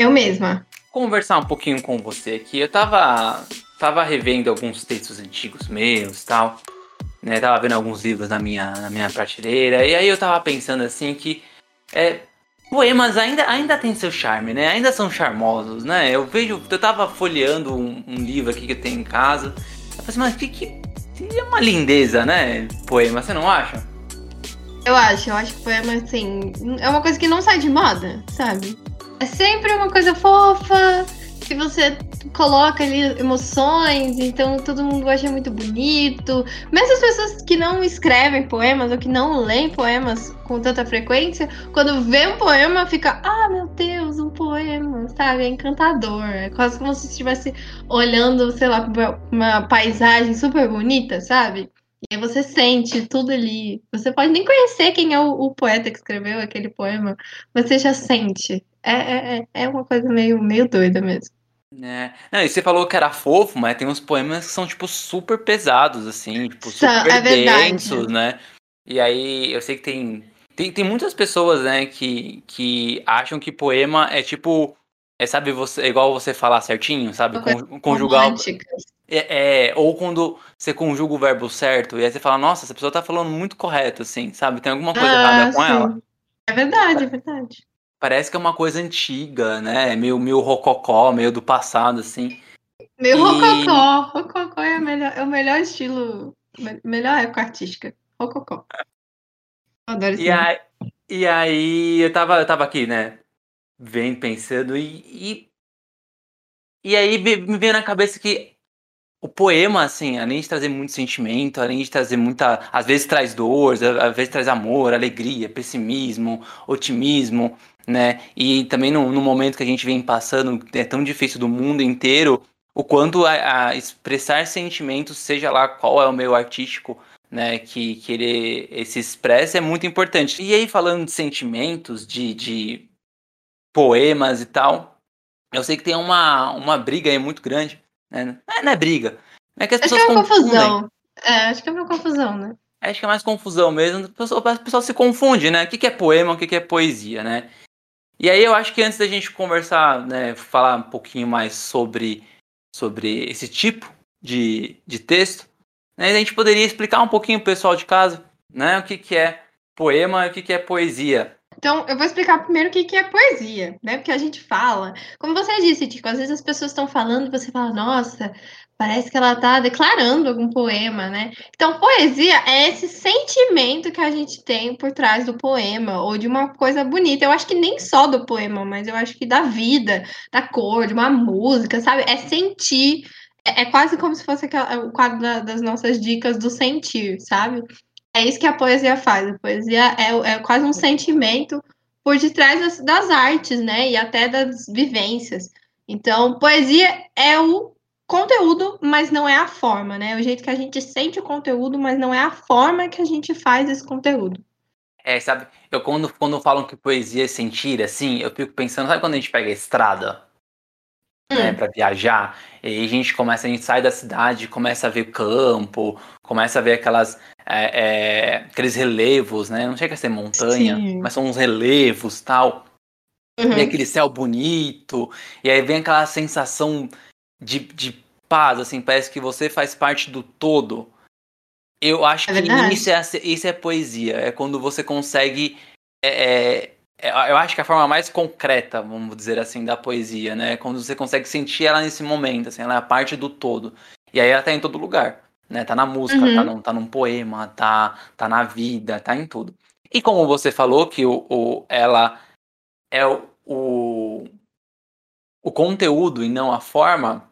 Eu mesma. Conversar um pouquinho com você aqui. Eu tava, tava revendo alguns textos antigos meus tal. Né, tava vendo alguns livros na minha, na minha prateleira. E aí eu tava pensando assim que. É, poemas ainda, ainda tem seu charme, né? Ainda são charmosos, né? Eu vejo. Eu tava folheando um, um livro aqui que eu tenho em casa. Eu falei assim, mas que, que. É uma lindeza, né? Poema, você não acha? Eu acho, eu acho que poema, assim, é uma coisa que não sai de moda, sabe? É sempre uma coisa fofa, que você coloca ali emoções, então todo mundo acha muito bonito. Mesmo as pessoas que não escrevem poemas ou que não leem poemas com tanta frequência, quando vê um poema, fica, ah, meu Deus, um poema, sabe? É encantador. É quase como se estivesse olhando, sei lá, uma paisagem super bonita, sabe? E aí você sente tudo ali. Você pode nem conhecer quem é o, o poeta que escreveu aquele poema, você já sente. É, é, é, é uma coisa meio, meio doida mesmo. É. Não, e você falou que era fofo, mas tem uns poemas que são, tipo, super pesados, assim, tipo, super é densos, né? E aí, eu sei que tem, tem, tem muitas pessoas, né, que, que acham que poema é tipo, é, sabe, você, é igual você falar certinho, sabe? Con, conjugar. Românticas. É, é, ou quando você conjuga o verbo certo, e aí você fala, nossa, essa pessoa tá falando muito correto, assim, sabe? Tem alguma coisa ah, errada com sim. ela. É verdade, é verdade. Parece que é uma coisa antiga, né? Meio, meio rococó, meio do passado, assim. Meio e... rococó. Rococó é, melhor, é o melhor estilo, melhor época artística. Rococó. Adoro e aí, e aí, eu tava, eu tava aqui, né? Vendo, pensando, e, e, e aí me veio na cabeça que o poema, assim, além de trazer muito sentimento, além de trazer muita. Às vezes traz dor, às vezes traz amor, alegria, pessimismo, otimismo, né? E também no, no momento que a gente vem passando, é tão difícil do mundo inteiro, o quanto a, a expressar sentimentos, seja lá qual é o meio artístico, né, que, que ele se expressa, é muito importante. E aí, falando de sentimentos, de, de poemas e tal, eu sei que tem uma, uma briga aí muito grande é, não é briga. É que as acho pessoas que é uma confusão. É, acho que é uma confusão, né? Acho que é mais confusão mesmo. O pessoal, o pessoal se confunde, né? O que é poema, o que é poesia, né? E aí eu acho que antes da gente conversar, né, falar um pouquinho mais sobre, sobre esse tipo de, de texto, né, a gente poderia explicar um pouquinho pro pessoal de casa, né, o que, que é poema e o que, que é poesia. Então, eu vou explicar primeiro o que, que é poesia, né? Porque a gente fala, como você disse, Tico, às vezes as pessoas estão falando e você fala, nossa, parece que ela está declarando algum poema, né? Então, poesia é esse sentimento que a gente tem por trás do poema, ou de uma coisa bonita. Eu acho que nem só do poema, mas eu acho que da vida, da cor, de uma música, sabe? É sentir. É, é quase como se fosse aquela, o quadro da, das nossas dicas do sentir, sabe? É isso que a poesia faz. A poesia é, é quase um sentimento por detrás das, das artes, né? E até das vivências. Então, poesia é o conteúdo, mas não é a forma, né? É o jeito que a gente sente o conteúdo, mas não é a forma que a gente faz esse conteúdo. É, sabe, eu quando, quando falam que poesia é sentir, assim, eu fico pensando, sabe quando a gente pega a estrada? Né, hum. Para viajar, e aí a gente começa, a gente sai da cidade, começa a ver campo, começa a ver aquelas é, é, aqueles relevos, né? Não chega a ser montanha, Sim. mas são uns relevos tal. Uhum. E aquele céu bonito, e aí vem aquela sensação de, de paz, assim, parece que você faz parte do todo. Eu acho é que isso é, isso é poesia, é quando você consegue. É, é, eu acho que a forma mais concreta, vamos dizer assim, da poesia, né? Quando você consegue sentir ela nesse momento, assim, ela é parte do todo. E aí ela tá em todo lugar né? Tá na música, tá uhum. tá, num, tá num poema, tá, tá na vida, tá em tudo. E como você falou que o, o ela é o, o, o conteúdo e não a forma,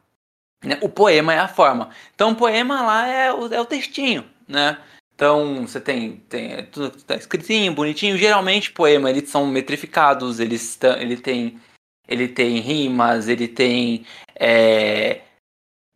né? o poema é a forma. Então o poema lá é o, é o textinho, né? Então, você tem, tem tudo tá escritinho, bonitinho. Geralmente, poema, eles são metrificados, eles ele tem, ele tem rimas, ele tem é,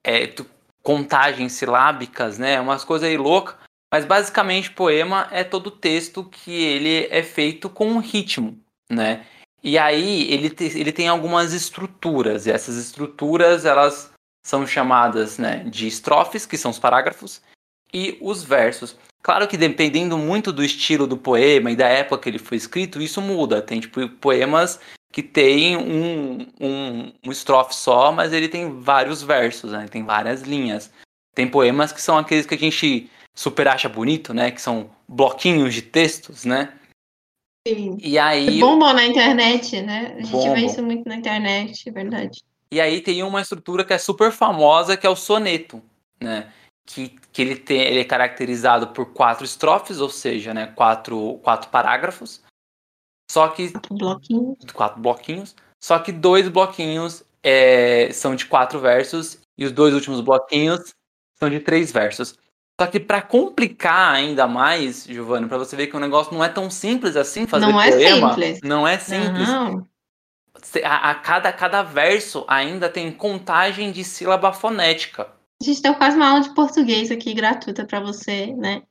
é, contagens silábicas, né? Umas coisas aí loucas. Mas, basicamente, poema é todo texto que ele é feito com ritmo, né? E aí, ele, te, ele tem algumas estruturas. E essas estruturas, elas são chamadas né, de estrofes, que são os parágrafos, e os versos. Claro que dependendo muito do estilo do poema e da época que ele foi escrito, isso muda. Tem tipo poemas que tem um, um, um estrofe só, mas ele tem vários versos, né? Tem várias linhas. Tem poemas que são aqueles que a gente super acha bonito, né? Que são bloquinhos de textos, né? Sim. E aí. Bombom na internet, né? A gente Bombo. vê isso muito na internet, é verdade. E aí tem uma estrutura que é super famosa, que é o soneto, né? Que, que ele, tem, ele é caracterizado por quatro estrofes, ou seja, né, quatro, quatro parágrafos. Só que. Quatro bloquinhos. Quatro bloquinhos. Só que dois bloquinhos é, são de quatro versos e os dois últimos bloquinhos são de três versos. Só que para complicar ainda mais, Giovanni, para você ver que o negócio não é tão simples assim fazer Não é poema, simples. não é simples. Não. A, a cada, cada verso ainda tem contagem de sílaba fonética. A gente deu quase uma aula de português aqui gratuita para você, né?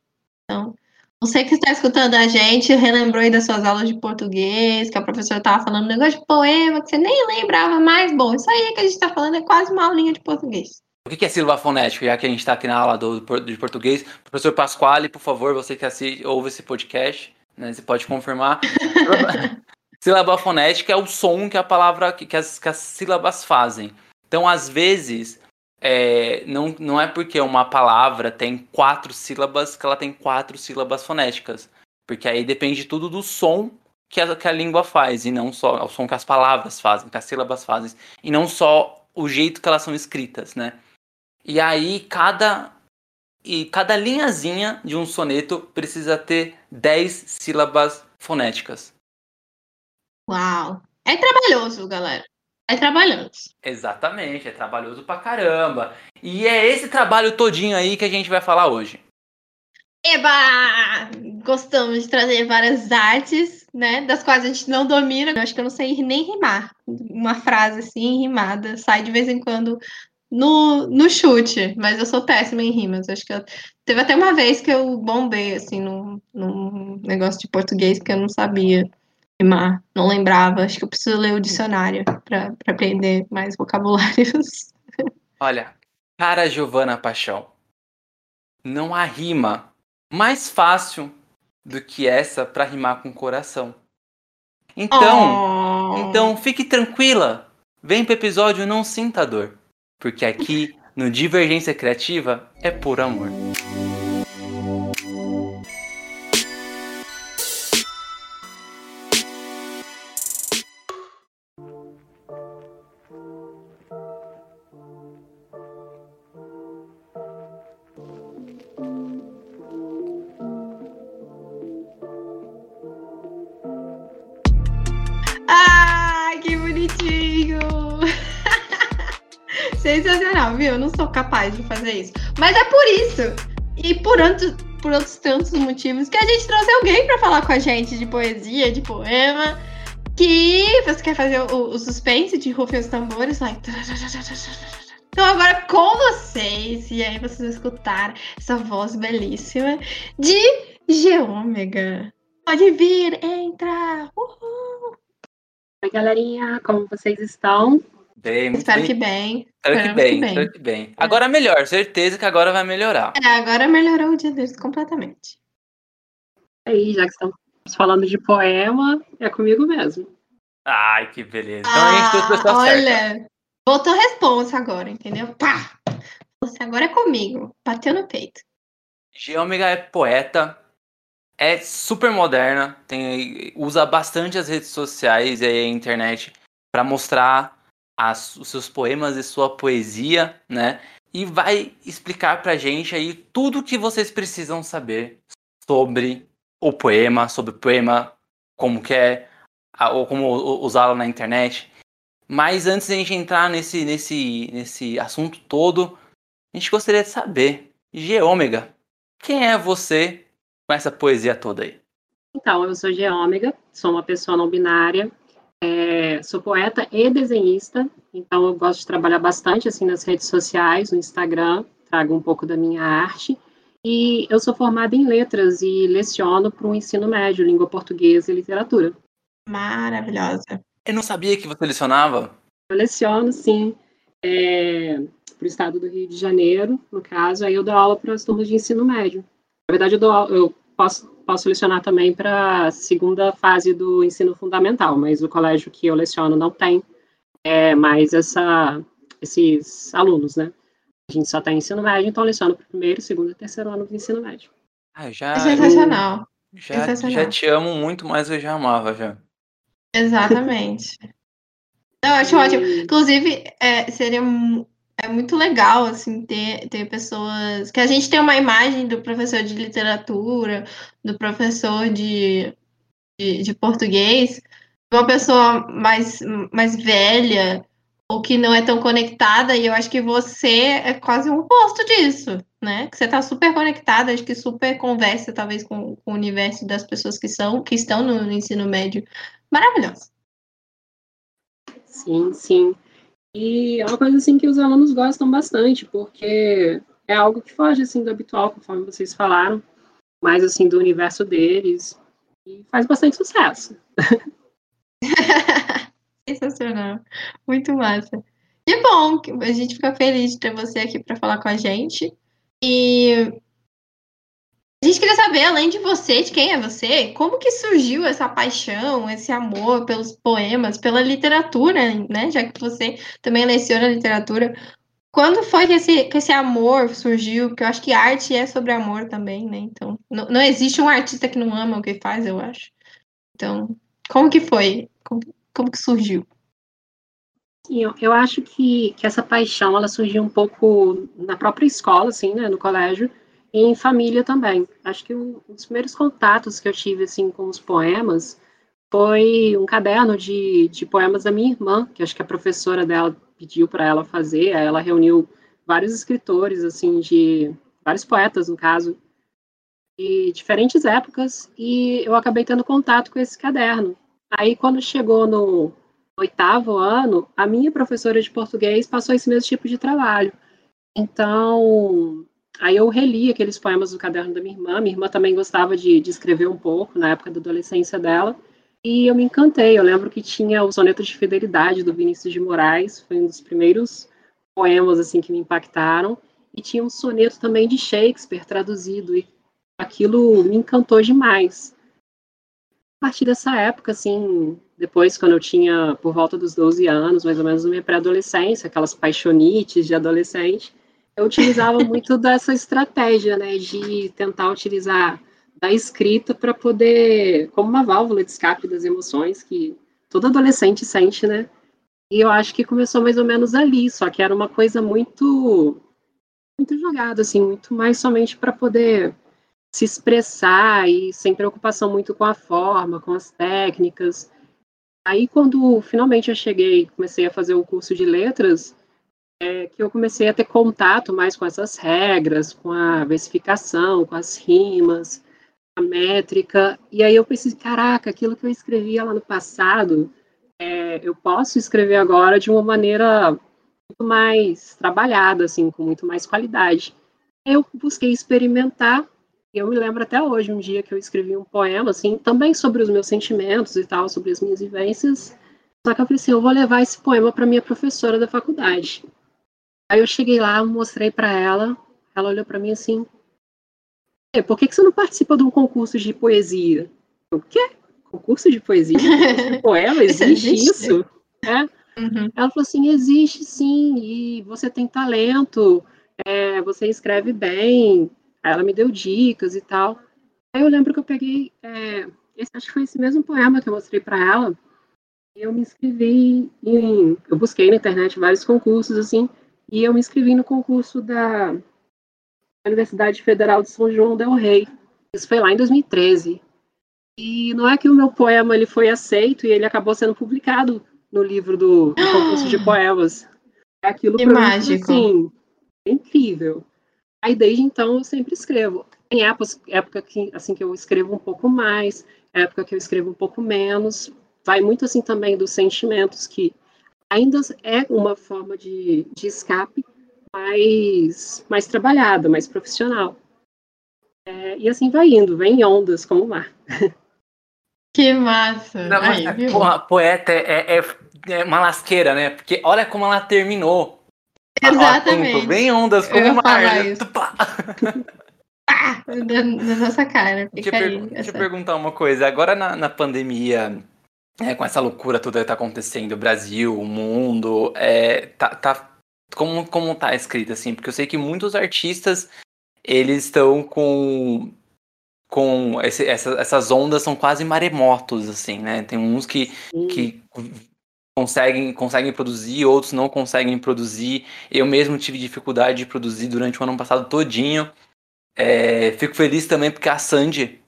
Então, você que está escutando a gente, relembrou aí das suas aulas de português, que a professora estava falando um negócio de poema que você nem lembrava mais. Bom, isso aí que a gente está falando é quase uma aulinha de português. O que é sílaba fonética? Já que a gente está aqui na aula do, de português, professor Pasquale, por favor, você que assiste, ouve esse podcast, né, você pode confirmar. sílaba fonética é o som que a palavra, que as, que as sílabas fazem. Então, às vezes, é, não, não é porque uma palavra tem quatro sílabas que ela tem quatro sílabas fonéticas. Porque aí depende tudo do som que a, que a língua faz, e não só o som que as palavras fazem, que as sílabas fazem, e não só o jeito que elas são escritas, né? E aí cada e cada linhazinha de um soneto precisa ter 10 sílabas fonéticas. Uau! É trabalhoso, galera. É trabalhoso. Exatamente, é trabalhoso pra caramba. E é esse trabalho todinho aí que a gente vai falar hoje. Eba! Gostamos de trazer várias artes, né? Das quais a gente não domina. Eu acho que eu não sei nem rimar. Uma frase assim, rimada. Sai de vez em quando no, no chute, mas eu sou péssima em rimas. Acho que eu... teve até uma vez que eu bombei assim num, num negócio de português porque eu não sabia rimar, não lembrava. Acho que eu preciso ler o dicionário para aprender mais vocabulários. Olha, cara Giovana Paixão, não há rima mais fácil do que essa para rimar com coração. Então, Oh. então fique tranquila. Vem pro episódio Não Sinta Dor. Porque aqui no Divergência Criativa é por amor. Capaz de fazer isso. Mas é por isso, e por, outros, por outros tantos motivos, que a gente trouxe alguém para falar com a gente de poesia, de poema. Que você quer fazer o, o suspense de rufem os tambores, like. Então agora com vocês, e aí vocês escutaram essa voz belíssima de Geômega. Pode vir, entra! Uhul! Oi, galerinha, como vocês estão? Bem, Espero bem. que bem. Espero que bem, que bem. espero que bem. Agora melhor, certeza que agora vai melhorar. É, agora melhorou o dia deles completamente. Aí, já que estamos falando de poema, é comigo mesmo. Ai, que beleza. Então a gente fez a pessoa certa. Ah, olha, botou responsa agora, entendeu? Pá! Você agora é comigo. Bateu no peito. Geômega é poeta, é super moderna, tem, usa bastante as redes sociais e a internet para mostrar as- os seus poemas e sua poesia, né? E vai explicar pra gente aí tudo que vocês precisam saber sobre o poema, sobre o poema, como que é, ou como usá-lo na internet. Mas antes de a gente entrar nesse, nesse, nesse assunto todo, a gente gostaria de saber, Geômega, quem é você com essa poesia toda aí? Então, eu sou geômega, sou uma pessoa não binária, é, sou poeta e desenhista, então eu gosto de trabalhar bastante assim nas redes sociais, no Instagram, trago um pouco da minha arte. E eu sou formada em letras e leciono para o ensino médio, língua portuguesa e literatura. Maravilhosa. Eu não sabia que você lecionava. Eu leciono, sim, é, para o estado do Rio de Janeiro, no caso, aí eu dou aula para as turmas de ensino médio. Na verdade, eu, dou, eu posso, posso lecionar também para a segunda fase do ensino fundamental, mas o colégio que eu leciono não tem é, mais essa, esses alunos, né? A gente só tem ensino médio, então eu leciono para o primeiro, segundo e terceiro ano do ensino médio. Ah, já, É sensacional. já, sensacional. já te amo muito mais do que eu já amava, já. Exatamente. Não, eu acho ótimo. Inclusive, é, seria é muito legal, assim, ter, ter pessoas... Que a gente tem uma imagem do professor de literatura, do professor de, de, de português, uma pessoa mais, mais velha, ou que não é tão conectada, e eu acho que você é quase um oposto disso, né? Que você tá super conectada, acho que super conversa, talvez, com, com o universo das pessoas que são, que estão no, no ensino médio. Maravilhoso. Sim, sim. E é uma coisa assim que os alunos gostam bastante, porque é algo que foge assim do habitual, conforme vocês falaram, mais assim do universo deles e faz bastante sucesso. Sensacional. Muito massa. E bom, a gente fica feliz de ter você aqui para falar com a gente. E a gente queria saber, além de você, de quem é você, como que surgiu essa paixão, esse amor pelos poemas, pela literatura, né? Já que você também leciona literatura. Quando foi que esse, que esse amor surgiu? Porque eu acho que arte é sobre amor também, né? Então, não, não existe um artista que não ama o que faz, eu acho. Então, como que foi? Como, como que surgiu? Eu, eu acho que, que essa paixão ela surgiu um pouco na própria escola, assim, né, no colégio, e em família também. Acho que um, dos primeiros contatos que eu tive assim com os poemas foi um caderno de, de poemas da minha irmã, que acho que a professora dela pediu para ela fazer. Ela reuniu vários escritores, assim, de vários poetas, no caso, de diferentes épocas, e eu acabei tendo contato com esse caderno. Aí, quando chegou no oitavo ano, a minha professora de português passou esse mesmo tipo de trabalho. Então, aí eu reli aqueles poemas do caderno da minha irmã. Minha irmã também gostava de, de escrever um pouco na época da adolescência dela. E eu me encantei. Eu lembro que tinha o Soneto de Fidelidade do Vinícius de Moraes, foi um dos primeiros poemas assim que me impactaram. E tinha um soneto também de Shakespeare traduzido e aquilo me encantou demais. A partir dessa época, assim, depois quando eu tinha por volta dos 12 anos, mais ou menos na minha pré-adolescência, aquelas paixonites de adolescente, eu utilizava muito dessa estratégia, né, de tentar utilizar da escrita para poder, como uma válvula de escape das emoções que todo adolescente sente, né? E eu acho que começou mais ou menos ali, só que era uma coisa muito muito jogada assim, muito mais somente para poder se expressar e sem preocupação muito com a forma, com as técnicas. Aí quando finalmente eu cheguei, comecei a fazer o curso de letras, é que eu comecei a ter contato mais com essas regras, com a versificação, com as rimas, a métrica, e aí eu pensei, caraca, aquilo que eu escrevia lá no passado, é, eu posso escrever agora de uma maneira muito mais trabalhada, assim, com muito mais qualidade. Eu busquei experimentar, eu me lembro até hoje, um dia que eu escrevi um poema, assim, também sobre os meus sentimentos e tal, sobre as minhas vivências, só que eu falei assim, eu vou levar esse poema para minha professora da faculdade. Aí eu cheguei lá, mostrei para ela, ela olhou para mim assim, por que, que você não participa de um concurso de poesia? O quê? Concurso de poesia? Concurso de poema? Existe existe? isso? É. Uhum. Ela falou assim, existe sim, e você tem talento, é, você escreve bem. Aí ela me deu dicas e tal. Aí eu lembro que eu peguei, é, esse, acho que foi esse mesmo poema que eu mostrei para ela, eu me inscrevi em, eu busquei na internet vários concursos, assim, e eu me inscrevi no concurso da Universidade Federal de São João del Rei. Isso foi lá em 2013. E não é que o meu poema ele foi aceito e ele acabou sendo publicado no livro do, do concurso de poemas. É aquilo Que mim, mágico. assim, é incrível. Aí desde então eu sempre escrevo. Tem épocas, época que, assim, que eu escrevo um pouco mais, época que eu escrevo um pouco menos. Vai muito, assim, também dos sentimentos, que ainda é uma forma de, de escape mais, mais trabalhada, mais profissional. É, e assim vai indo, vem em ondas como o mar. Que massa! Não, mas, Aí, porra, poeta é, é, é, uma lasqueira, né? Porque olha como ela terminou. Exatamente. Vem ondas como o mar. na, na nossa cara. Deixa, eu, per deixa eu perguntar uma coisa. Agora na, na pandemia, é, com essa loucura toda que tá acontecendo, o Brasil, o mundo, é, tá, tá, como, como tá escrito assim? Porque eu sei que muitos artistas, eles estão com com esse, essa, essas ondas são quase maremotos assim, né? Tem uns que, que conseguem, conseguem produzir, outros não conseguem produzir. Eu mesmo tive dificuldade de produzir durante o ano passado todinho. É, fico feliz também porque a Sandy,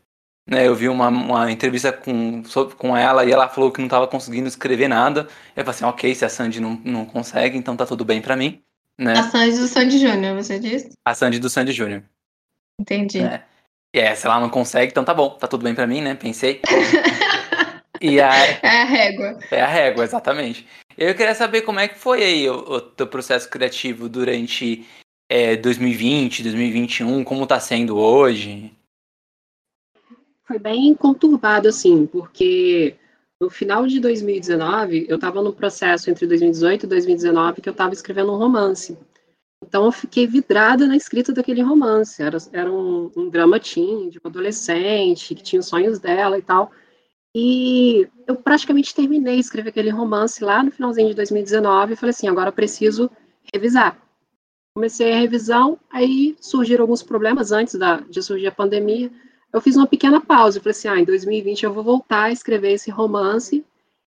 né, eu vi uma, uma entrevista com, com ela e ela falou que não estava conseguindo escrever nada. Eu falei assim, ok, se a Sandy não, não consegue, então tá tudo bem para mim. Né? A Sandy do Sandy Júnior, você disse? A Sandy do Sandy Júnior. Entendi. É. E é, se ela não consegue, então tá bom, tá tudo bem para mim, né? Pensei. e a... É a régua. É a régua, exatamente. Eu queria saber como é que foi aí o, o teu processo criativo durante é, 2020, 2021, como tá sendo hoje? Foi bem conturbado, assim, porque no final de 2019, eu estava no processo entre 2018 e 2019 que eu estava escrevendo um romance. Então eu fiquei vidrada na escrita daquele romance. Era, era um, um de uma adolescente, que tinha os sonhos dela e tal. E eu praticamente terminei de escrever aquele romance lá no finalzinho de 2019 e falei assim, agora preciso revisar. Comecei a revisão, aí surgiram alguns problemas antes da, de surgir a pandemia. Eu fiz uma pequena pausa, falei assim, ah, em 2020 eu vou voltar a escrever esse romance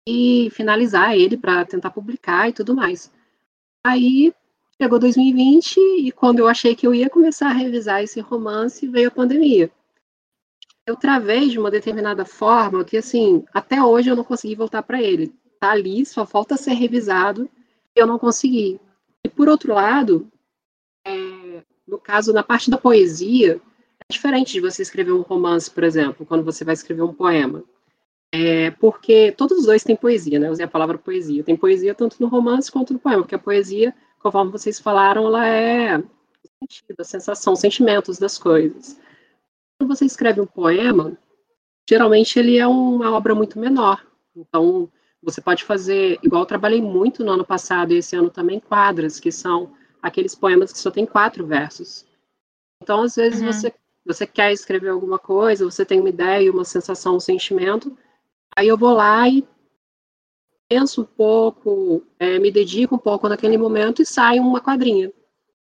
e finalizar ele para tentar publicar e tudo mais. Aí Chegou 2020 e quando eu achei que eu ia começar a revisar esse romance, veio a pandemia. Eu travei de uma determinada forma que, assim, até hoje eu não consegui voltar para ele. Tá ali, só falta ser revisado, e eu não consegui. E por outro lado, é, no caso, na parte da poesia, diferente de você escrever um romance, por exemplo, quando você vai escrever um poema. É, porque todos os dois têm poesia, né? Eu usei a palavra poesia. Tem poesia tanto no romance quanto no poema, porque a poesia conforme vocês falaram, ela é o sentido, a sensação, os sentimentos das coisas. Quando você escreve um poema, geralmente ele é uma obra muito menor. Então, você pode fazer, igual eu trabalhei muito no ano passado e esse ano também, quadras, que são aqueles poemas que só tem quatro versos. Então, às vezes, uhum. você, você quer escrever alguma coisa, você tem uma ideia, uma sensação, um sentimento, aí eu vou lá e penso um pouco, é, me dedico um pouco naquele momento e sai uma quadrinha,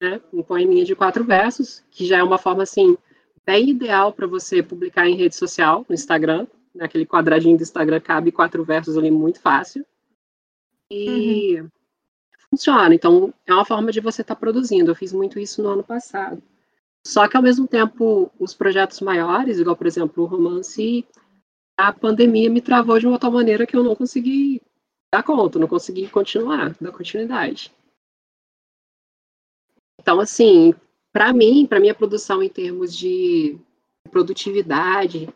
né? Um poeminha de quatro versos, que já é uma forma, assim, bem ideal para você publicar em rede social, no Instagram. Naquele quadradinho do Instagram cabe quatro versos ali muito fácil. E uhum. funciona. Então, é uma forma de você estar tá produzindo. Eu fiz muito isso no ano passado. Só que, ao mesmo tempo, os projetos maiores, igual, por exemplo, o romance, a pandemia me travou de uma tal maneira que eu não consegui dar conta, não consegui continuar, dar continuidade. Então, assim, para mim, para minha produção em termos de produtividade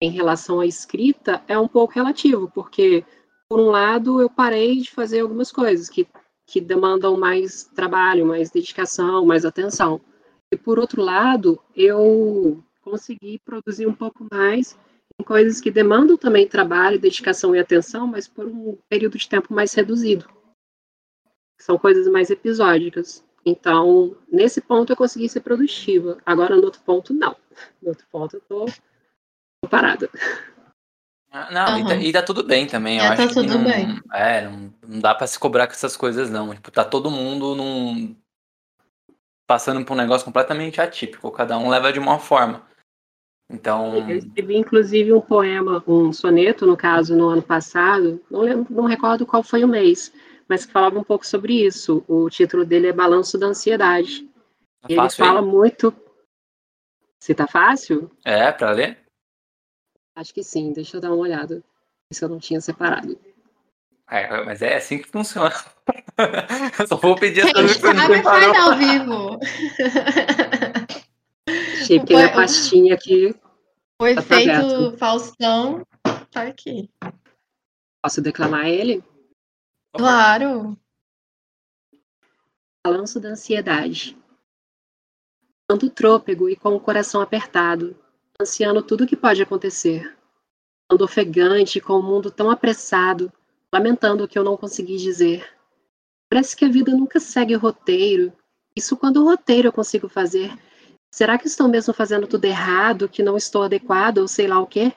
em relação à escrita é um pouco relativo, porque por um lado eu parei de fazer algumas coisas que, que demandam mais trabalho, mais dedicação, mais atenção. E por outro lado, eu consegui produzir um pouco mais coisas que demandam também trabalho, dedicação e atenção, mas por um período de tempo mais reduzido. São coisas mais episódicas. Então, nesse ponto eu consegui ser produtiva. Agora, no outro ponto, não. No outro ponto, eu tô, tô parada. Ah, não, uhum. e, tá, e, tá, tudo bem também. Eu é, acho tá tudo não, bem. É, não, não dá para se cobrar com essas coisas, não. Tipo, tá todo mundo num, passando por um negócio completamente atípico. Cada um leva de uma forma. Então. Eu escrevi, inclusive, um poema, um soneto, no caso, no ano passado, não, lembro, não recordo qual foi o mês, mas que falava um pouco sobre isso. O título dele é Balanço da Ansiedade. Tá e ele fala aí? muito. Se tá fácil? É, para ler? Acho que sim, deixa eu dar uma olhada. Se eu não tinha separado. É, mas é assim que funciona. eu só vou pedir as coisas que você não separou. ao vivo. Achei que a pastinha aqui. O tá efeito Faustão tá aqui. Posso declamar ele? Claro. Balanço da ansiedade. Ando trôpego e com o coração apertado, ansiando tudo o que pode acontecer. Ando ofegante com o mundo tão apressado, lamentando o que eu não consegui dizer. Parece que a vida nunca segue o roteiro. Isso quando o roteiro eu consigo fazer. Será que estou mesmo fazendo tudo errado, que não estou adequado ou sei lá o quê?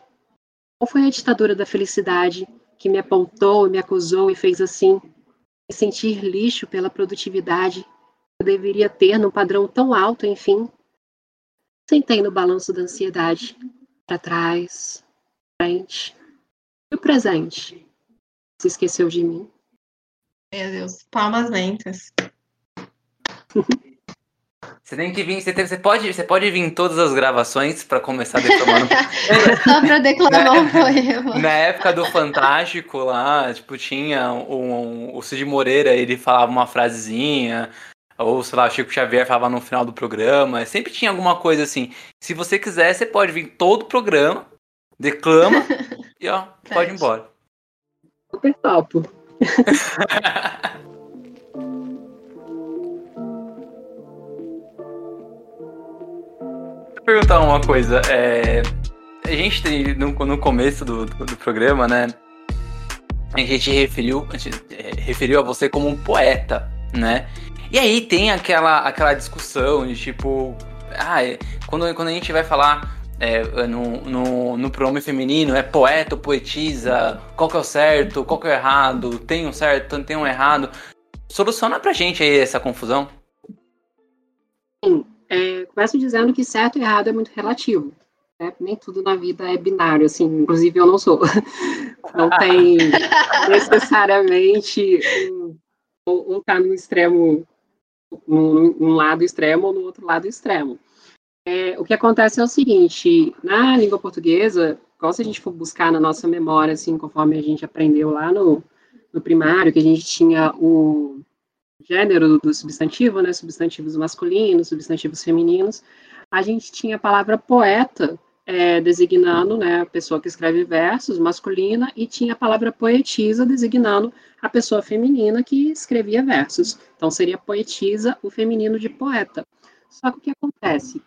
Ou foi a ditadura da felicidade que me apontou, me acusou e fez assim? Me sentir lixo pela produtividade que eu deveria ter num padrão tão alto, enfim. Sentei no balanço da ansiedade, para trás, frente. E o presente? Se esqueceu de mim? Meu Deus, palmas lentas. Você tem que vir, você, tem, você, pode, você pode vir em todas as gravações para começar declamando. Só para declamar um poema. Na época do Fantástico lá, tipo, tinha um, um, o Cid Moreira, ele falava uma frasezinha, ou sei lá, o Chico Xavier falava no final do programa, sempre tinha alguma coisa assim. Se você quiser, você pode vir todo o programa, declama e ó, pode ir embora. Super topo. perguntar uma coisa. É, a gente tem, no, no começo do, do, do, programa, né? A gente referiu, a gente é, referiu a você como um poeta, né? E aí tem aquela, aquela discussão de tipo. Ah, é, quando, quando a gente vai falar é, no, no, no pronome feminino, é poeta ou poetisa, qual que é o certo, qual que é o errado, tem um certo, tem um errado. Soluciona pra gente aí essa confusão. Sim, é, começo dizendo que certo e errado é muito relativo. Né? Nem tudo na vida é binário, assim, inclusive eu não sou. Não tem necessariamente um, um tá no extremo, num, num lado extremo ou no outro lado extremo. É, o que acontece é o seguinte, na língua portuguesa, qual se a gente for buscar na nossa memória, assim, conforme a gente aprendeu lá no, no primário, que a gente tinha o, gênero do substantivo, né, substantivos masculinos, substantivos femininos, a gente tinha a palavra poeta é, designando né, a pessoa que escreve versos, masculina, e tinha a palavra poetisa designando a pessoa feminina que escrevia versos. Então seria poetisa o feminino de poeta. Só que o que acontece?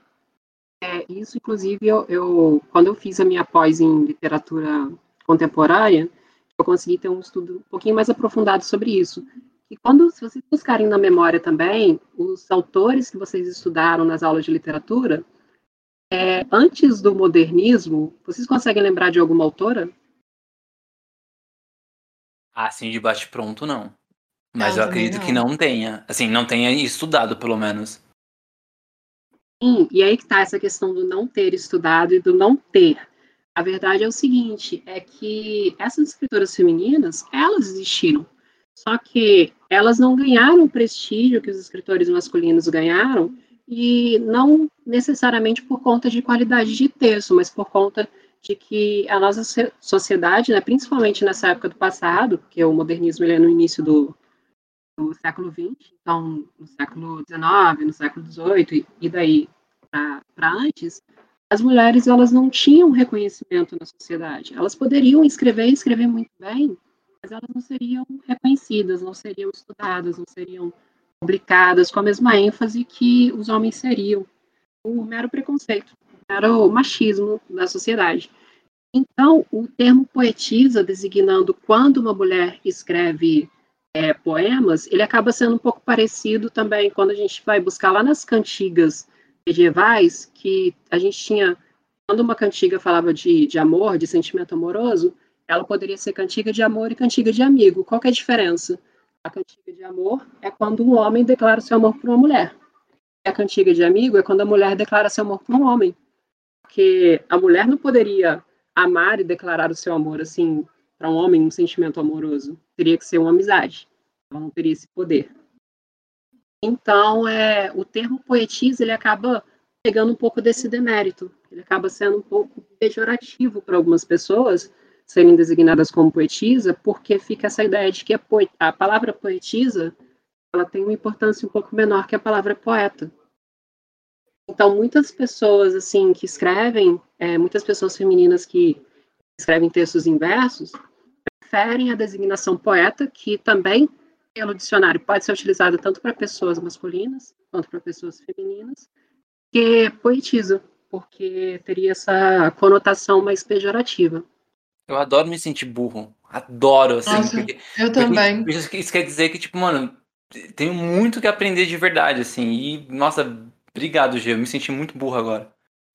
É, isso, inclusive, eu, eu, quando eu fiz a minha pós em literatura contemporânea, eu consegui ter um estudo um pouquinho mais aprofundado sobre isso. E quando, se vocês buscarem na memória também, os autores que vocês estudaram nas aulas de literatura, é, antes do modernismo, vocês conseguem lembrar de alguma autora? Assim, de bate-pronto, não. Mas eu acredito não. que não tenha. Assim, não tenha estudado, pelo menos. E aí que está essa questão do não ter estudado e do não ter. A verdade é o seguinte, é que essas escritoras femininas, elas existiram. Só que elas não ganharam o prestígio que os escritores masculinos ganharam, e não necessariamente por conta de qualidade de texto, mas por conta de que a nossa sociedade, né, principalmente nessa época do passado, porque o modernismo ele é no início do, do século XX, então no século XIX, no século XVIII e daí para antes, as mulheres elas não tinham reconhecimento na sociedade. Elas poderiam escrever e escrever muito bem, mas elas não seriam reconhecidas, não seriam estudadas, não seriam publicadas com a mesma ênfase que os homens seriam. O mero preconceito, o mero machismo da sociedade. Então, o termo poetisa, designando quando uma mulher escreve é, poemas, ele acaba sendo um pouco parecido também quando a gente vai buscar lá nas cantigas medievais, que a gente tinha, quando uma cantiga falava de, de amor, de sentimento amoroso, ela poderia ser cantiga de amor e cantiga de amigo. Qual é a diferença? A cantiga de amor é quando um homem declara seu amor por uma mulher. E a cantiga de amigo é quando a mulher declara seu amor por um homem. Porque a mulher não poderia amar e declarar o seu amor assim para um homem, um sentimento amoroso. Teria que ser uma amizade. Ela não teria esse poder. Então, é, o termo poetisa ele acaba pegando um pouco desse demérito. Ele acaba sendo um pouco pejorativo para algumas pessoas, serem designadas como poetisa, porque fica essa ideia de que a, a palavra poetisa ela tem uma importância um pouco menor que a palavra poeta. Então, muitas pessoas, assim, que escrevem, é, muitas pessoas femininas que escrevem textos em versos, preferem a designação poeta, que também, pelo dicionário, pode ser utilizada tanto para pessoas masculinas quanto para pessoas femininas, que poetiza, porque teria essa conotação mais pejorativa. Eu adoro me sentir burro. Adoro, assim. Nossa, porque, eu também. Porque isso quer dizer que, tipo, mano, tenho muito que aprender de verdade, assim. E, nossa, obrigado, Gê. Eu me senti muito burro agora.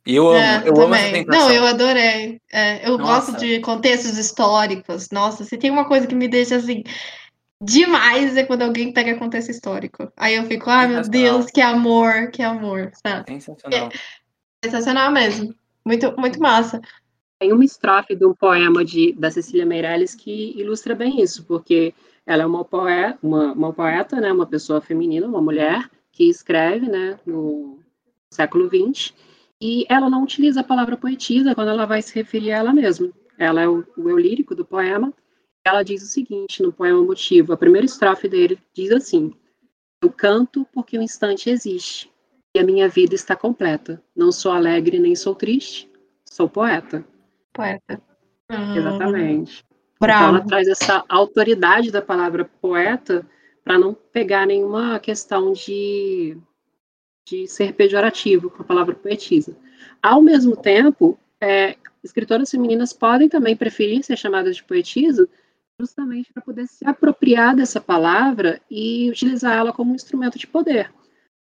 E eu amo, É, eu amo essa também. tentação. Não, eu adorei. É, eu Nossa. gosto de contextos históricos. Nossa, se tem uma coisa que me deixa assim demais é quando alguém pega contexto histórico. Aí eu fico, ai meu. Deus, que amor, que amor, sabe? Sensacional. Sensacional mesmo. Muito, muito massa. Tem uma estrofe de um poema de, da Cecília Meirelles que ilustra bem isso, porque ela é uma poeta, uma, uma poeta, né, uma pessoa feminina, uma mulher, que escreve né, no século XX, e ela não utiliza a palavra poetisa quando ela vai se referir a ela mesma. Ela é o, o eu lírico do poema. Ela diz o seguinte no poema Motivo, a primeira estrofe dele diz assim: Eu canto porque o instante existe, e a minha vida está completa. Não sou alegre nem sou triste, sou poeta. Poeta. Exatamente. Hum, Então, ela bravo. traz essa autoridade da palavra poeta para não pegar nenhuma questão de, de ser pejorativo com a palavra poetisa. Ao mesmo tempo, é, escritoras femininas podem também preferir ser chamadas de poetisa justamente para poder se apropriar dessa palavra e utilizar ela como um instrumento de poder.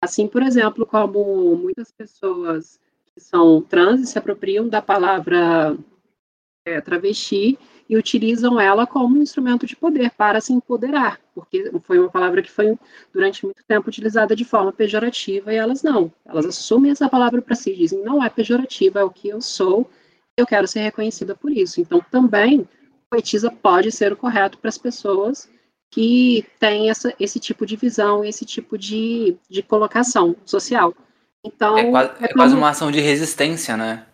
Assim, por exemplo, como muitas pessoas que são trans e se apropriam da palavra é, travesti e utilizam ela como um instrumento de poder para se empoderar, porque foi uma palavra que foi durante muito tempo utilizada de forma pejorativa e elas não. Elas assumem essa palavra para si, dizem não é pejorativa, é o que eu sou, eu quero ser reconhecida por isso. Então também poetisa pode ser o correto para as pessoas que têm essa, esse tipo de visão, esse tipo de, de colocação social. Então, É quase, é é quase uma ação de resistência, né?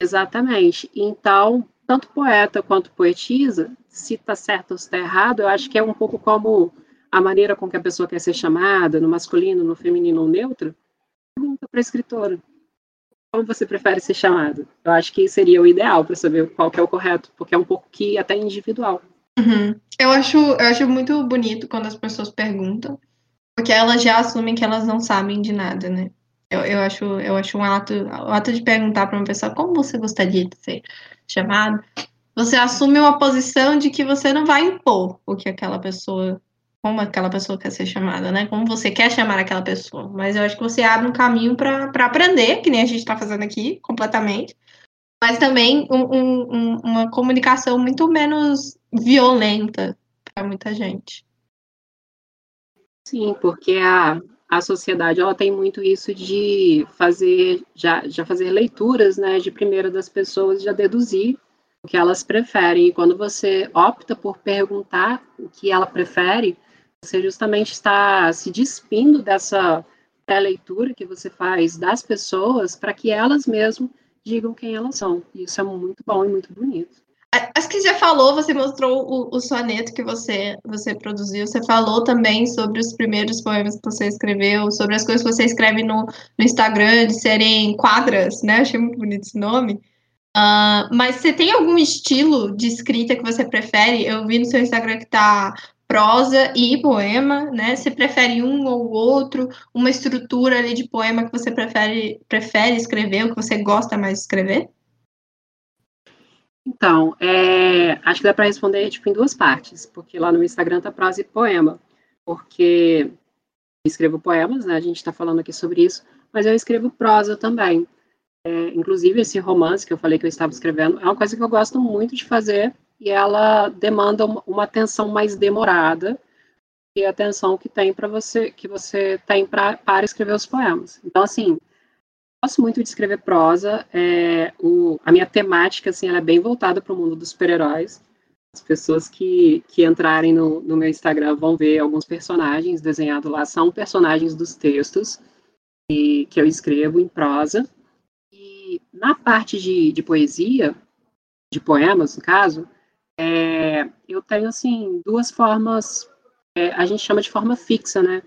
Exatamente. Então, tanto poeta quanto poetisa, se está certo ou se está errado, eu acho que é um pouco como a maneira com que a pessoa quer ser chamada, no masculino, no feminino ou neutro. Pergunta para a escritora. Como você prefere ser chamada? Eu acho que seria o ideal para saber qual que é o correto, porque é um pouco que até individual. Uhum. Eu acho, eu acho muito bonito quando as pessoas perguntam, porque elas já assumem que elas não sabem de nada, né? Eu, eu acho, eu acho um ato, o ato de perguntar para uma pessoa como você gostaria de ser chamado, você assume uma posição de que você não vai impor o que aquela pessoa, como aquela pessoa quer ser chamada, né? Como você quer chamar aquela pessoa. Mas eu acho que você abre um caminho para aprender, que nem a gente está fazendo aqui, completamente. Mas também um- um- um- uma comunicação muito menos violenta para muita gente. Sim, porque a, a sociedade ela tem muito isso de fazer já, já fazer leituras, né, de primeira das pessoas, já deduzir o que elas preferem. E quando você opta por perguntar o que ela prefere, você justamente está se despindo dessa pré-leitura que você faz das pessoas para que elas mesmas digam quem elas são. E isso é muito bom e muito bonito. Acho que já falou, você mostrou o, o soneto que você, você produziu, você falou também sobre os primeiros poemas que você escreveu, sobre as coisas que você escreve no, no Instagram, de serem quadras, né? Achei muito bonito esse nome. Ah, mas você tem algum estilo de escrita que você prefere? Eu vi no seu Instagram que tá prosa e poema, né? Você prefere um ou outro? Uma estrutura ali de poema que você prefere, prefere escrever, ou que você gosta mais de escrever? Então, é, acho que dá para responder tipo, em duas partes, porque lá no Instagram tá prosa e poema, porque escrevo poemas, né, a gente está falando aqui sobre isso, mas eu escrevo prosa também. É, inclusive, esse romance que eu falei que eu estava escrevendo é uma coisa que eu gosto muito de fazer e ela demanda uma, uma atenção mais demorada que a atenção que tem para você, que você tem pra, para escrever os poemas. Então, assim, gosto muito de escrever prosa. É, o, a minha temática, assim, ela é bem voltada para o mundo dos super-heróis. As pessoas que, que entrarem no, no meu Instagram vão ver alguns personagens desenhados lá. São personagens dos textos que, que eu escrevo em prosa. E na parte de, de poesia, de poemas, no caso, é, eu tenho, assim, duas formas... é, a gente chama de forma fixa, né?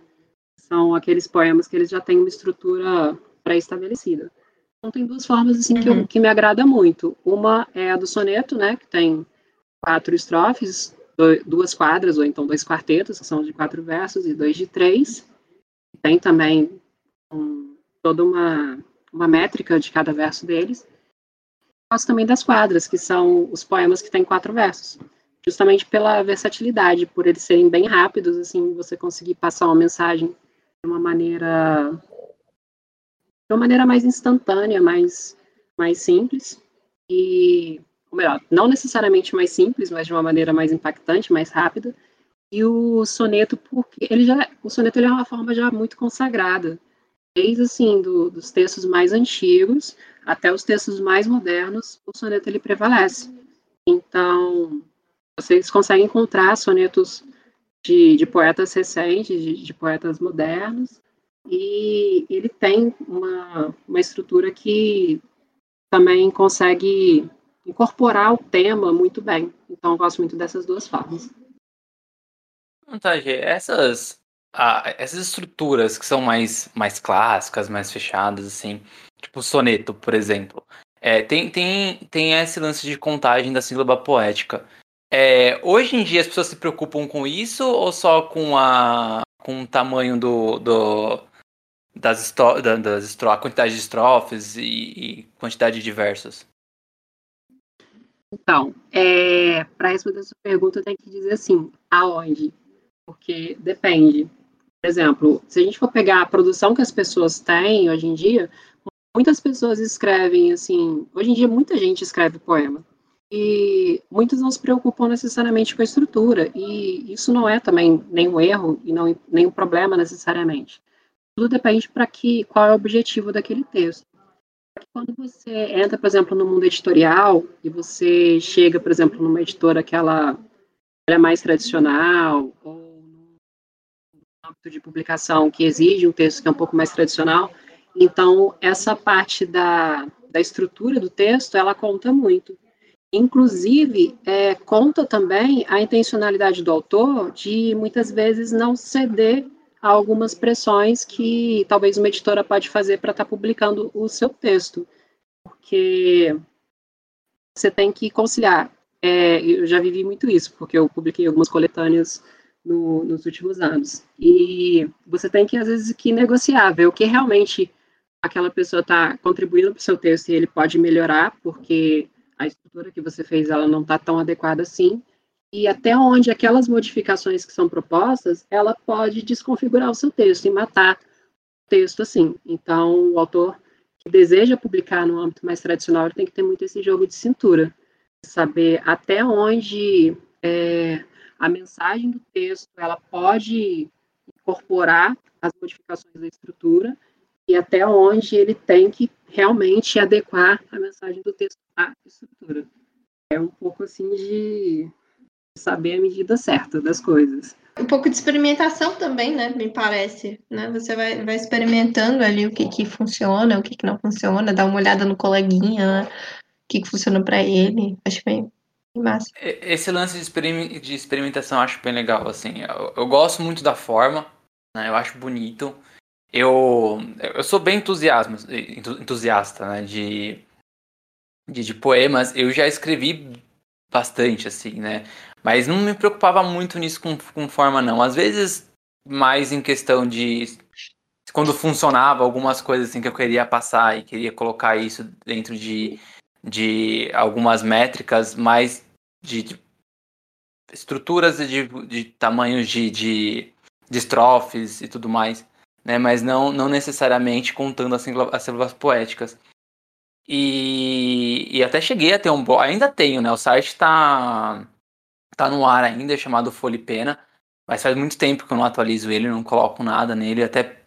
São aqueles poemas que eles já têm uma estrutura pré-estabelecida. Então tem duas formas assim que, eu, que me agrada muito. Uma é a do soneto, né, que tem quatro estrofes, duas quadras, ou então dois quartetos, que são de quatro versos, e dois de três. Tem também um, toda uma, uma métrica de cada verso deles. Gosto também das quadras, que são os poemas que têm quatro versos. Justamente pela versatilidade, por eles serem bem rápidos, assim, você conseguir passar uma mensagem de uma maneira de uma maneira mais instantânea, mais, mais simples. E ou melhor, não necessariamente mais simples, mas de uma maneira mais impactante, mais rápida. E o soneto, porque ele já, o soneto ele é uma forma já muito consagrada, desde assim do, dos textos mais antigos até os textos mais modernos, o soneto ele prevalece. Então, vocês conseguem encontrar sonetos de, de poetas recentes, de, de, poetas modernos, e ele tem uma, uma estrutura que também consegue incorporar o tema muito bem. Então, eu gosto muito dessas duas formas. Tá, essas, ah, essas estruturas que são mais, mais clássicas, mais fechadas, assim, tipo soneto, por exemplo, é, tem, tem, tem esse lance de contagem da sílaba poética. É, hoje em dia as pessoas se preocupam com isso ou só com, a, com o tamanho do, do, das, estro, das a quantidade de estrofes e, e quantidade de versos? Então, é, para responder a sua pergunta, eu tenho que dizer assim, aonde? Porque depende. Por exemplo, se a gente for pegar a produção que as pessoas têm hoje em dia, muitas pessoas escrevem assim. Hoje em dia, muita gente escreve poema. E muitos não se preocupam necessariamente com a estrutura. E isso não é também nenhum erro e não nenhum problema necessariamente. Tudo depende para que qual é o objetivo daquele texto. Quando você entra, por exemplo, no mundo editorial e você chega, por exemplo, numa editora que ela, é mais tradicional ou no âmbito de publicação que exige um texto que é um pouco mais tradicional, então essa parte da, da estrutura do texto ela conta muito. Inclusive, é, conta também a intencionalidade do autor de muitas vezes não ceder a algumas pressões que talvez uma editora pode fazer para estar tá publicando o seu texto, porque você tem que conciliar. É, eu já vivi muito isso, porque eu publiquei algumas coletâneas no, nos últimos anos, e você tem que às vezes que negociar, ver o que realmente aquela pessoa está contribuindo para o seu texto e ele pode melhorar, porque a estrutura que você fez ela não está tão adequada assim, e até onde aquelas modificações que são propostas, ela pode desconfigurar o seu texto e matar o texto assim. Então, o autor que deseja publicar no âmbito mais tradicional, ele tem que ter muito esse jogo de cintura, saber até onde é, a mensagem do texto ela pode incorporar as modificações da estrutura e até onde ele tem que realmente adequar a mensagem do texto à estrutura. É um pouco assim de saber a medida certa das coisas. Um pouco de experimentação também, né? Me parece. Né? Você vai, vai experimentando ali o que, que funciona, o que, que não funciona, dá uma olhada no coleguinha, né? o que, que funciona para ele. Acho bem, massa. Esse lance de, de experimentação eu acho bem legal, assim. Eu, eu gosto muito da forma, né? Eu acho bonito. Eu, eu sou bem entusiasmo, entusiasta, né? De, de, de poemas. Eu já escrevi bastante, assim, né? Mas não me preocupava muito nisso com, com forma, não. Às vezes, mais em questão de. Quando funcionava algumas coisas assim que eu queria passar e queria colocar isso dentro de, de algumas métricas mais de, de estruturas de, de tamanhos de, de, de estrofes e tudo mais, né? Mas não, não necessariamente contando as sílabas, as sílabas poéticas. E, e até cheguei a ter um blog, ainda tenho, né? O site está tá no ar ainda, é chamado Folipena. Mas faz muito tempo que eu não atualizo ele, não coloco nada nele. Até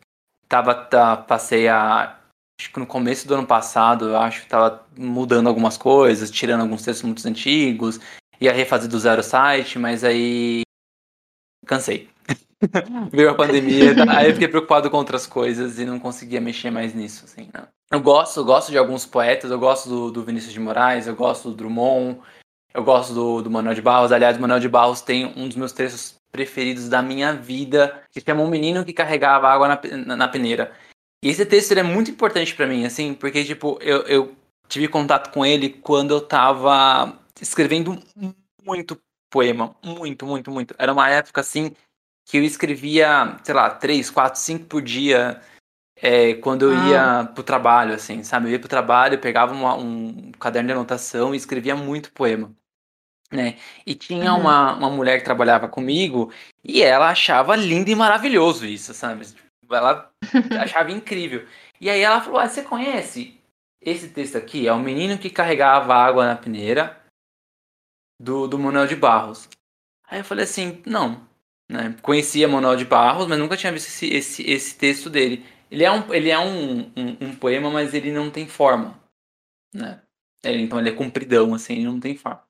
tava, tá, passei a. Acho que no começo do ano passado, eu acho que tava mudando algumas coisas, tirando alguns textos muito antigos, ia refazer do zero site, mas aí. cansei. Veio a pandemia, tá? aí eu fiquei preocupado com outras coisas e não conseguia mexer mais nisso, assim, não. Eu gosto, eu gosto de alguns poetas, eu gosto do, do Vinícius de Moraes, eu gosto do Drummond, eu gosto do, do Manuel de Barros. Aliás, o Manuel de Barros tem um dos meus textos preferidos da minha vida, que chama Um Menino que Carregava Água na, na, na Peneira. E esse texto é muito importante para mim, assim, porque, tipo, eu, eu tive contato com ele quando eu tava escrevendo muito poema. Muito, muito, muito. Era uma época, assim, que eu escrevia, sei lá, três, quatro, cinco por dia. É, quando eu ah. ia pro trabalho, assim, sabe? Eu ia pro trabalho, pegava uma, um caderno de anotação e escrevia muito poema né? E tinha uhum. uma, uma mulher que trabalhava comigo e ela achava lindo e maravilhoso isso, sabe? Ela achava incrível. E aí ela falou: ah, você conhece esse texto aqui? É o menino que carregava água na peneira do, do Manuel de Barros. Aí eu falei assim, não. Né? Conhecia Manuel de Barros, mas nunca tinha visto esse, esse, esse texto dele. Ele é, um, ele é um, um, um poema, mas ele não tem forma. Né? Ele, então ele é compridão, assim, ele não tem forma.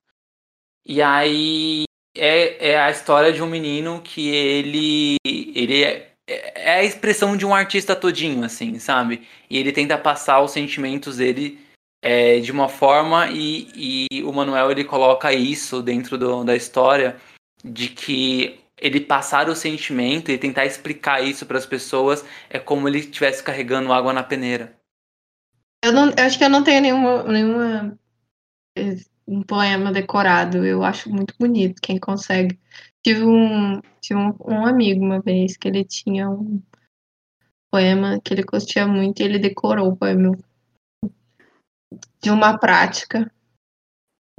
E aí é, é a história de um menino que ele ele é, é a expressão de um artista todinho, assim, sabe? E ele tenta passar os sentimentos dele é, de uma forma e, e o Manuel ele coloca isso dentro do, da história de que ele passar o sentimento e tentar explicar isso para as pessoas é como ele estivesse carregando água na peneira. Eu, não, eu acho que eu não tenho nenhuma, nenhuma um poema decorado. Eu acho muito bonito quem consegue. Tive um, tive um, um amigo uma vez que ele tinha um poema que ele curtia muito e ele decorou o poema de uma prática.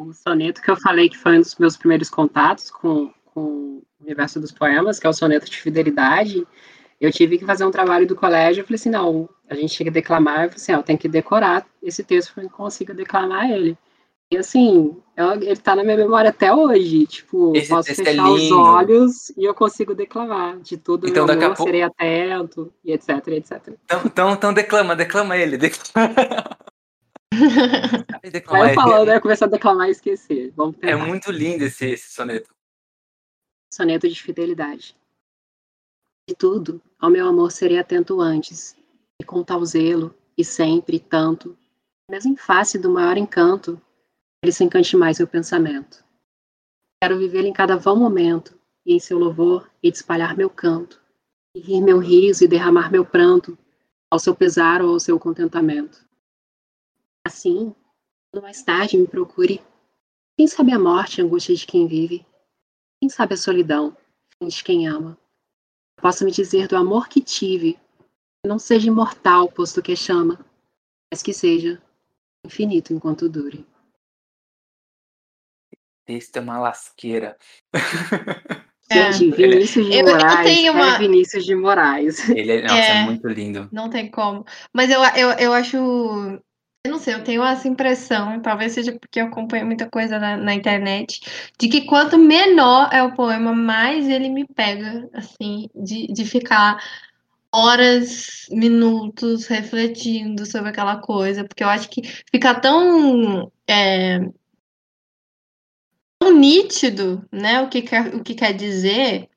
O soneto que eu falei que foi um dos meus primeiros contatos com, com o universo dos poemas, que é o soneto de fidelidade, eu tive que fazer um trabalho do colégio, eu falei assim, não, a gente tinha que declamar, eu falei assim, ah, eu tenho que decorar esse texto para que consiga declamar ele. E assim, ele tá na minha memória até hoje. Tipo, Esse posso é fechar é os olhos e eu consigo declamar. De tudo, então, meu amor, pouco... serei atento, e etc, etc. Então, então, então declama, declama ele. Declama. declama eu falando, né? Começar a declamar e esquecer. Vamos é muito lindo esse, esse soneto. Soneto de fidelidade. De tudo, ao meu amor serei atento antes, e com tal zelo, e sempre, tanto, mesmo em face do maior encanto, ele se encante mais seu pensamento. Quero viver em cada vão momento, e em seu louvor e espalhar meu canto, e rir meu riso e derramar meu pranto, ao seu pesar ou ao seu contentamento. Assim, quando mais tarde me procure, quem sabe a morte, a angústia de quem vive, quem sabe a solidão, fim de quem ama, possa me dizer do amor que tive, que não seja imortal, posto que chama, mas que seja infinito enquanto dure texto é uma lasqueira. É. Gente, Vinícius de Moraes eu, tenho uma... é Vinícius de Moraes. Ele é, nossa, é, é, muito lindo. Não tem como. Mas eu, eu, eu acho. Eu não sei, eu tenho essa impressão, talvez seja porque eu acompanho muita coisa na, na internet, de que quanto menor é o poema, mais ele me pega, assim, de, de ficar horas, minutos refletindo sobre aquela coisa, porque eu acho que fica tão é, tão nítido, né, o que quer, o que quer dizer,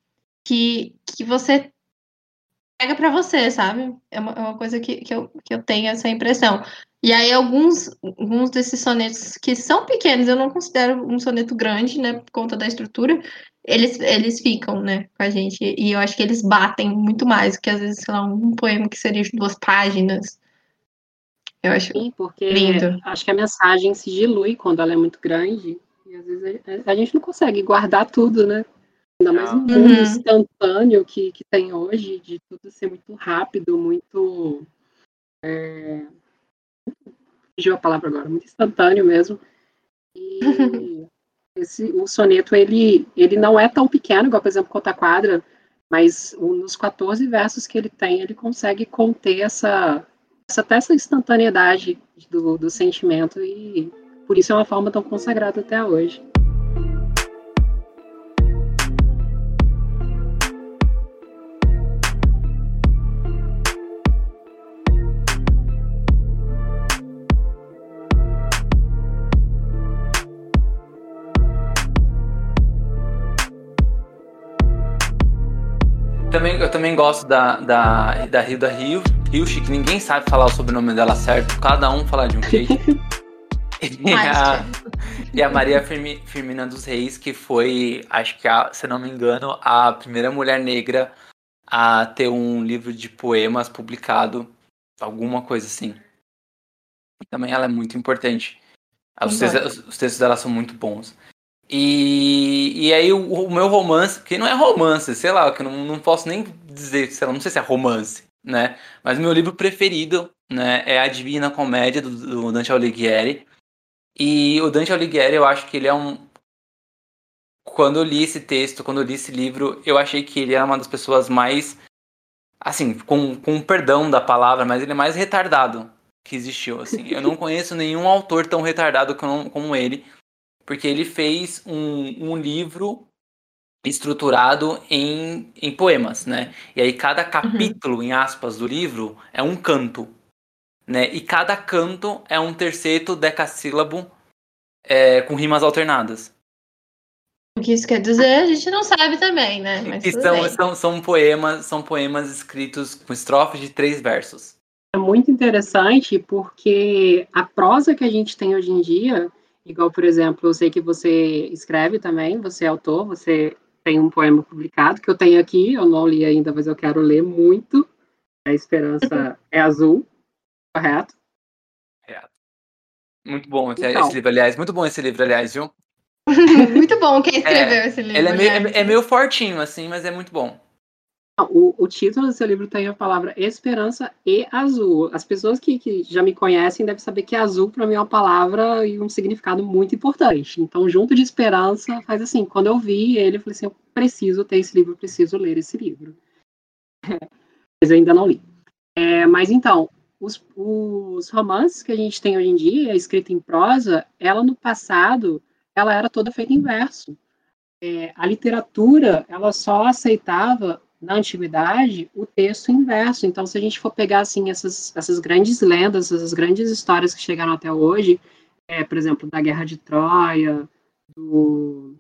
que, que você pega para você, sabe? É uma, é uma coisa que, que, eu, que eu tenho essa impressão. E aí, alguns, alguns desses sonetos que são pequenos, eu não considero um soneto grande, né, por conta da estrutura, eles, eles ficam, né, com a gente. E eu acho que eles batem muito mais do que, às vezes, sei lá, um poema que seria de duas páginas. Eu acho Sim, porque lindo. acho que a mensagem se dilui quando ela é muito grande. E às vezes a, a gente não consegue guardar tudo, né? Ainda mais no mundo uhum. instantâneo que, que tem hoje, de tudo ser muito rápido, muito. É... Fugiu a palavra agora, muito instantâneo mesmo. E esse, o soneto, ele, ele não é tão pequeno, igual, por exemplo, Conta Quadra, mas nos 14 versos que ele tem, ele consegue conter essa, essa até essa instantaneidade do, do sentimento e por isso é uma forma tão consagrada até hoje. Também, eu também gosto da, da, da Rio da Rio, Hilch, que ninguém sabe falar o sobrenome dela certo, cada um fala de um jeito. E a, e a Maria Firmina dos Reis, que foi, acho que, a, se não me engano, a primeira mulher negra a ter um livro de poemas publicado alguma coisa assim. Também ela é muito importante. Os textos, os textos dela são muito bons. E, e aí o, o, meu romance, que não é romance, sei lá, que eu não, não posso nem dizer, sei lá, não sei se é romance, né? Mas meu livro preferido, né, é A Divina Comédia do, do Dante Alighieri. E o Dante Alighieri, eu acho que ele é um quando eu li esse texto, quando eu li esse livro, eu achei que ele era uma das pessoas mais assim, com, com perdão da palavra, mas ele é mais retardado que existiu, assim. Eu não conheço nenhum autor tão retardado como, como ele, porque ele fez um, um livro estruturado em, em poemas, né? E aí cada capítulo, uhum. em aspas, do livro é um canto, né? E cada canto é um terceto decassílabo é, com rimas alternadas. O que isso quer dizer, a gente não sabe também, né? Mas que são, são, são, poemas, são poemas escritos com estrofes de três versos. É muito interessante porque a prosa que a gente tem hoje em dia, igual, por exemplo, eu sei que você escreve também, você é autor, você tem um poema publicado que eu tenho aqui, eu não li ainda, mas eu quero ler muito. A Esperança é Azul, correto? Correto. Muito bom esse, então, esse livro, aliás. Muito bom esse livro, aliás, viu? muito bom quem escreveu é, esse livro. Ele é meio, é, é meio, fortinho, assim, mas é muito bom. O, o, título do seu livro tem a palavra esperança e azul. As pessoas que, que já me conhecem devem saber que azul, para mim, é uma palavra e um significado muito importante. Então, junto de esperança, faz assim. Quando eu vi ele, eu falei assim: eu preciso ter esse livro, eu preciso ler esse livro. mas eu ainda não li. É, mas então, os, os romances que a gente tem hoje em dia, escrita em prosa, ela no passado ela era toda feita em verso. É, a literatura, ela só aceitava, na antiguidade, o texto em verso. Então, se a gente for pegar, assim, essas, essas grandes lendas, essas grandes histórias que chegaram até hoje, é, por exemplo, da Guerra de Troia, do...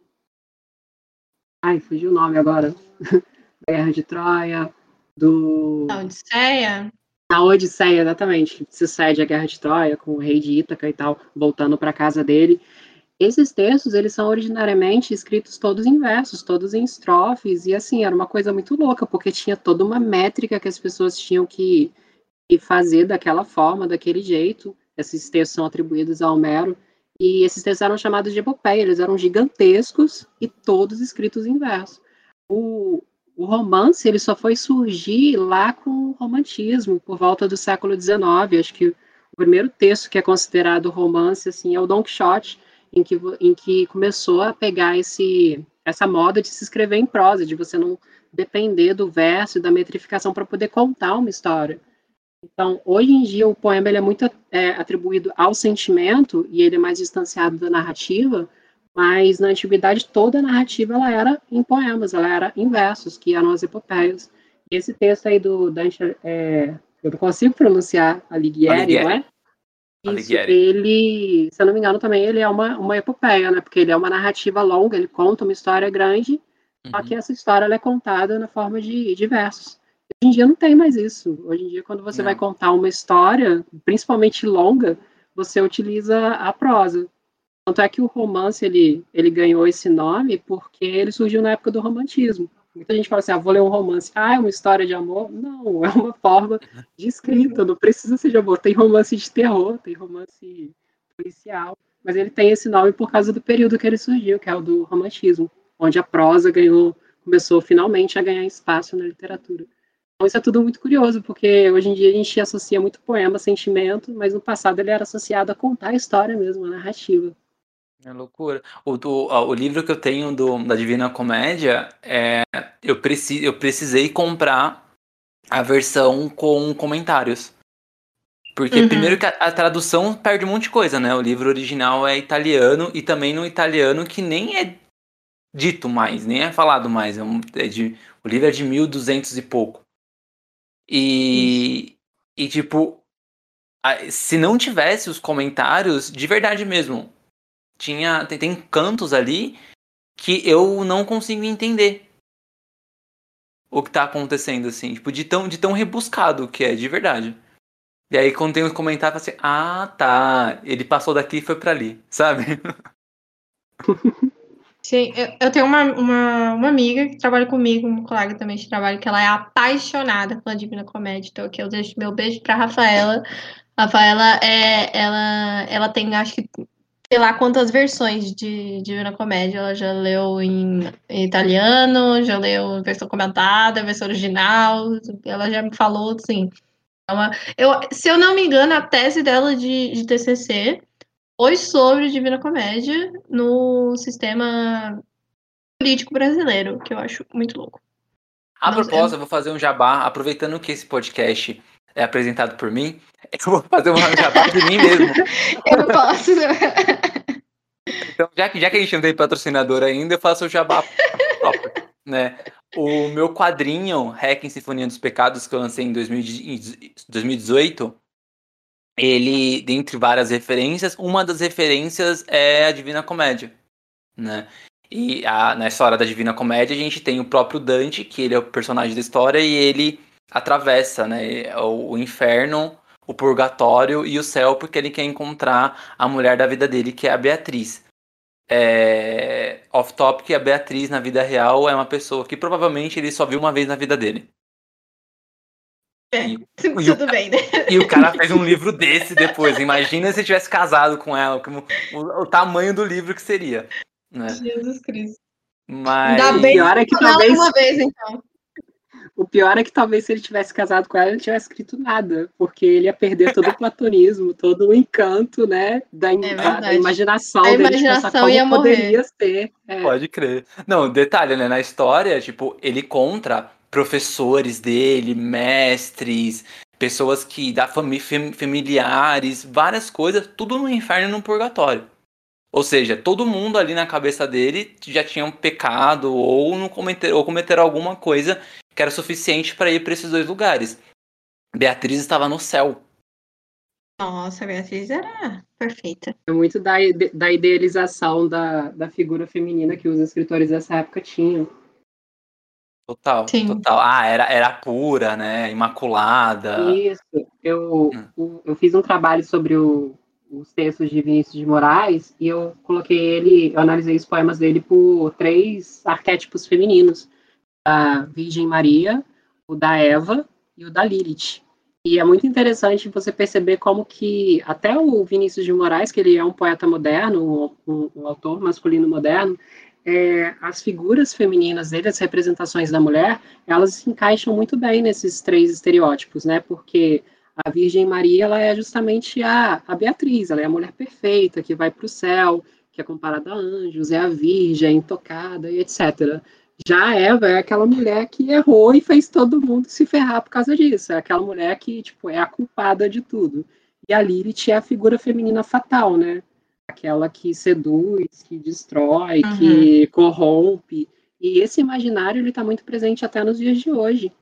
Ai, fugiu o nome agora. da Guerra de Troia, do... A Odisseia? A Odisseia, exatamente. Sucede a Guerra de Troia, com o rei de Ítaca e tal, voltando para casa dele. Esses textos, eles são originariamente escritos todos em versos, todos em estrofes, e assim, era uma coisa muito louca, porque tinha toda uma métrica que as pessoas tinham que, que fazer daquela forma, daquele jeito. Esses textos são atribuídos a Homero, e esses textos eram chamados de epopeia, eles eram gigantescos e todos escritos em verso. O, o romance, ele só foi surgir lá com o romantismo, por volta do século XIX, acho que o primeiro texto que é considerado romance, assim, é o Don Quixote, em que, em que começou a pegar esse, essa moda de se escrever em prosa, de você não depender do verso e da metrificação para poder contar uma história. Então, hoje em dia, o poema ele é muito é, atribuído ao sentimento e ele é mais distanciado da narrativa, mas na antiguidade toda a narrativa ela era em poemas, ela era em versos, que eram as epopeias. E esse texto aí do Dante, é, eu não consigo pronunciar Alighieri, Alighieri. não é? Isso, ele, se eu não me engano, também ele é uma, uma epopeia, né? Porque ele é uma narrativa longa, ele conta uma história grande, uhum. só que essa história é contada na forma de, de versos. Hoje em dia não tem mais isso. Hoje em dia, quando você não. vai contar uma história, principalmente longa, você utiliza a prosa. Tanto é que o romance ele, ele ganhou esse nome porque ele surgiu na época do romantismo. Muita gente fala assim, ah, vou ler um romance. Ah, é uma história de amor? Não, é uma forma de escrita, não precisa ser de amor. Tem romance de terror, tem romance policial, mas ele tem esse nome por causa do período que ele surgiu, que é o do romantismo, onde a prosa ganhou, começou finalmente a ganhar espaço na literatura. Então isso é tudo muito curioso, porque hoje em dia a gente associa muito poema, sentimento, mas no passado ele era associado a contar a história mesmo, a narrativa. É loucura. O, do, o livro que eu tenho do, da Divina Comédia, é, eu, preci, eu precisei comprar a versão com comentários. Porque, uhum. primeiro, que a, a, tradução perde um monte de coisa, né? O livro original é italiano e também no italiano que nem é dito mais, nem é falado mais. É um, é de, o livro é de 1200 e pouco. E, e tipo, se não tivesse os comentários, de verdade mesmo, tinha tem, tem cantos ali que eu não consigo entender o que tá acontecendo, assim, tipo, de tão, de tão rebuscado que é, de verdade. E aí, quando tem os comentários, assim, ah, tá, ele passou daqui e foi para ali, sabe? Sim, eu, eu tenho uma, uma, uma, amiga que trabalha comigo, uma colega também de trabalho, que ela é apaixonada pela Divina Comédia. Então aqui eu deixo meu beijo pra Rafaela. Rafaela é, ela, ela tem, acho que, sei lá quantas versões de Divina Comédia. Ela já leu em, italiano, já leu versão comentada, versão original. Ela já me falou, assim. É uma, eu, se eu não me engano, a tese dela de, de TCC foi sobre Divina Comédia no sistema político brasileiro, que eu acho muito louco. A propósito, eu vou fazer um jabá, aproveitando que esse podcast é apresentado por mim, eu vou fazer um jabá de mim mesmo. Eu posso. Então, já que, já que a gente não tem patrocinador ainda, eu faço o jabá próprio, né? O meu quadrinho, Hack em Sinfonia dos Pecados, que eu lancei em 2018, ele, dentre várias referências, uma das referências é a Divina Comédia, né? E a, na história da Divina Comédia a gente tem o próprio Dante, que ele é o personagem da história, e ele atravessa né, o, o inferno, o purgatório e o céu, porque ele quer encontrar a mulher da vida dele, que é a Beatriz. É, Off-topic, a Beatriz na vida real é uma pessoa que provavelmente ele só viu uma vez na vida dele. É, e, tudo e bem, né? E o cara fez um livro desse depois. Imagina se tivesse casado com ela, como, o, o, tamanho do livro que seria. Né? Jesus Cristo. Mas. Ainda bem pior é que talvez. Uma vez, então. O pior é que talvez se ele tivesse casado com ela, ele não tivesse escrito nada, porque ele ia perder todo o platonismo, todo o encanto, né, da, é da, da imaginação a dele imaginação de pensar como poderia ser. É. Pode crer. Não, detalhe, né, na história, tipo, ele contra professores dele, mestres, pessoas que da família, familiares, várias coisas, tudo no inferno e no purgatório. Ou seja, todo mundo ali na cabeça dele já tinha um pecado ou não cometer, ou cometeram alguma coisa que era suficiente para ir para esses dois lugares. Beatriz estava no céu. Nossa, Beatriz era perfeita. É muito da, da idealização da, da figura feminina que os escritores dessa época tinham. Total, Sim. total. Ah, era, era pura, né? Imaculada. Isso. Eu, hum. eu fiz um trabalho sobre o, os textos de Vinícius de Moraes e eu coloquei ele, eu analisei os poemas dele por três arquétipos femininos: a Virgem Maria, o da Eva e o da Lilith. E é muito interessante você perceber como que até o Vinícius de Moraes, que ele é um poeta moderno, um, um, um autor masculino moderno, é, as figuras femininas dele, as representações da mulher, elas se encaixam muito bem nesses três estereótipos, né? Porque a Virgem Maria, ela é justamente a, a Beatriz, ela é a mulher perfeita, que vai para o céu, que é comparada a anjos, é a virgem, intocada e etc. Já a Eva é aquela mulher que errou e fez todo mundo se ferrar por causa disso. É aquela mulher que, tipo, é a culpada de tudo. E a Lilith é a figura feminina fatal, né? aquela que seduz, que destrói, uhum. que corrompe. E esse imaginário ele está muito presente até nos dias de hoje.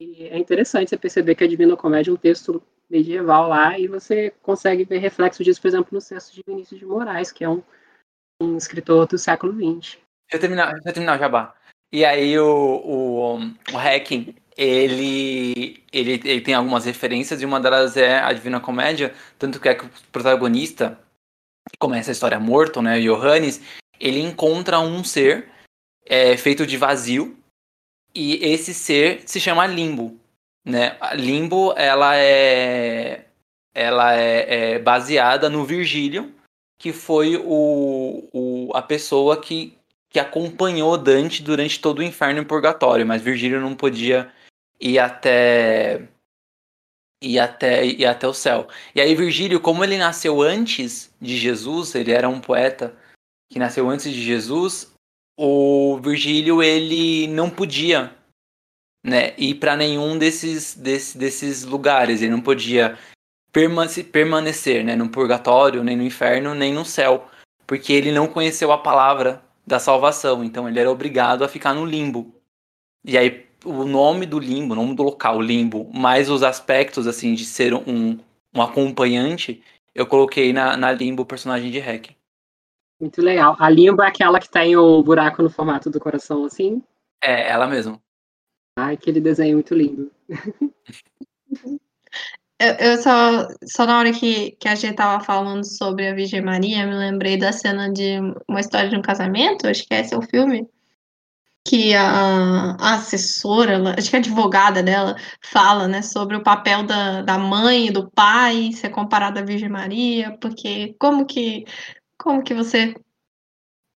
E é interessante você perceber que a Divina Comédia é um texto medieval lá e você consegue ver reflexo disso, por exemplo, no texto de Vinícius de Moraes, que é um, um escritor do século XX. Eu terminar, deixa eu terminar, Jabá. E aí o, o, o Hacking, ele, ele, ele tem algumas referências e uma delas é a Divina Comédia, tanto que é que o protagonista, que começa a história morto, né, Johannes, ele encontra um ser é, feito de vazio e esse ser se chama Limbo, né? Limbo, ela é ela é, é baseada no Virgílio, que foi o, o, a pessoa que, que acompanhou Dante durante todo o inferno e purgatório, mas Virgílio não podia ir até e até, e até o céu. E aí, Virgílio, como ele nasceu antes de Jesus, ele era um poeta que nasceu antes de Jesus, o Virgílio ele não podia né, ir para nenhum desses, desses, desses lugares, ele não podia permanecer né, no purgatório, nem no inferno, nem no céu, porque ele não conheceu a palavra da salvação, então ele era obrigado a ficar no limbo. E aí, o nome do limbo, o nome do local, limbo, mais os aspectos, assim, de ser um, um acompanhante, eu coloquei na, na limbo o personagem de Hack. Muito legal. A limbo é aquela que tem o buraco no formato do coração, assim? É, ela mesmo. Ai, aquele desenho muito lindo. Eu, eu, só, só na hora que, que a gente tava falando sobre a Virgem Maria, me lembrei da cena de uma história de um casamento, acho que esse é o filme, que a, a assessora, acho que a advogada dela, fala, né, sobre o papel da, da mãe e do pai ser comparado à Virgem Maria, porque como que, como que você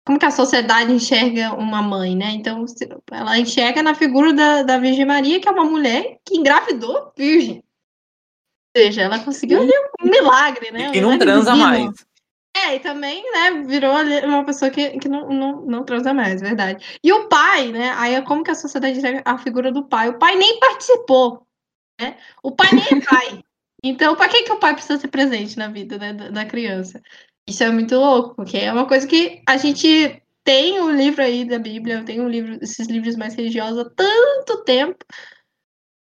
como que a sociedade enxerga uma mãe, né? Então, ela enxerga na figura da, da Virgem Maria, que é uma mulher que engravidou virgem. Ou seja, ela conseguiu ali um milagre, né? E não transa divino. mais. É, e também, né, virou uma pessoa que, que não, não, não transa mais, verdade. E o pai, né? Aí é como que a sociedade enxerga a figura do pai? O pai nem participou, né? O pai nem é pai. Então, para que, que o pai precisa ser presente na vida né, da criança? Isso é muito louco, porque é uma coisa que a gente tem o um livro aí da Bíblia, eu tenho um livro, esses livros mais religiosos há tanto tempo,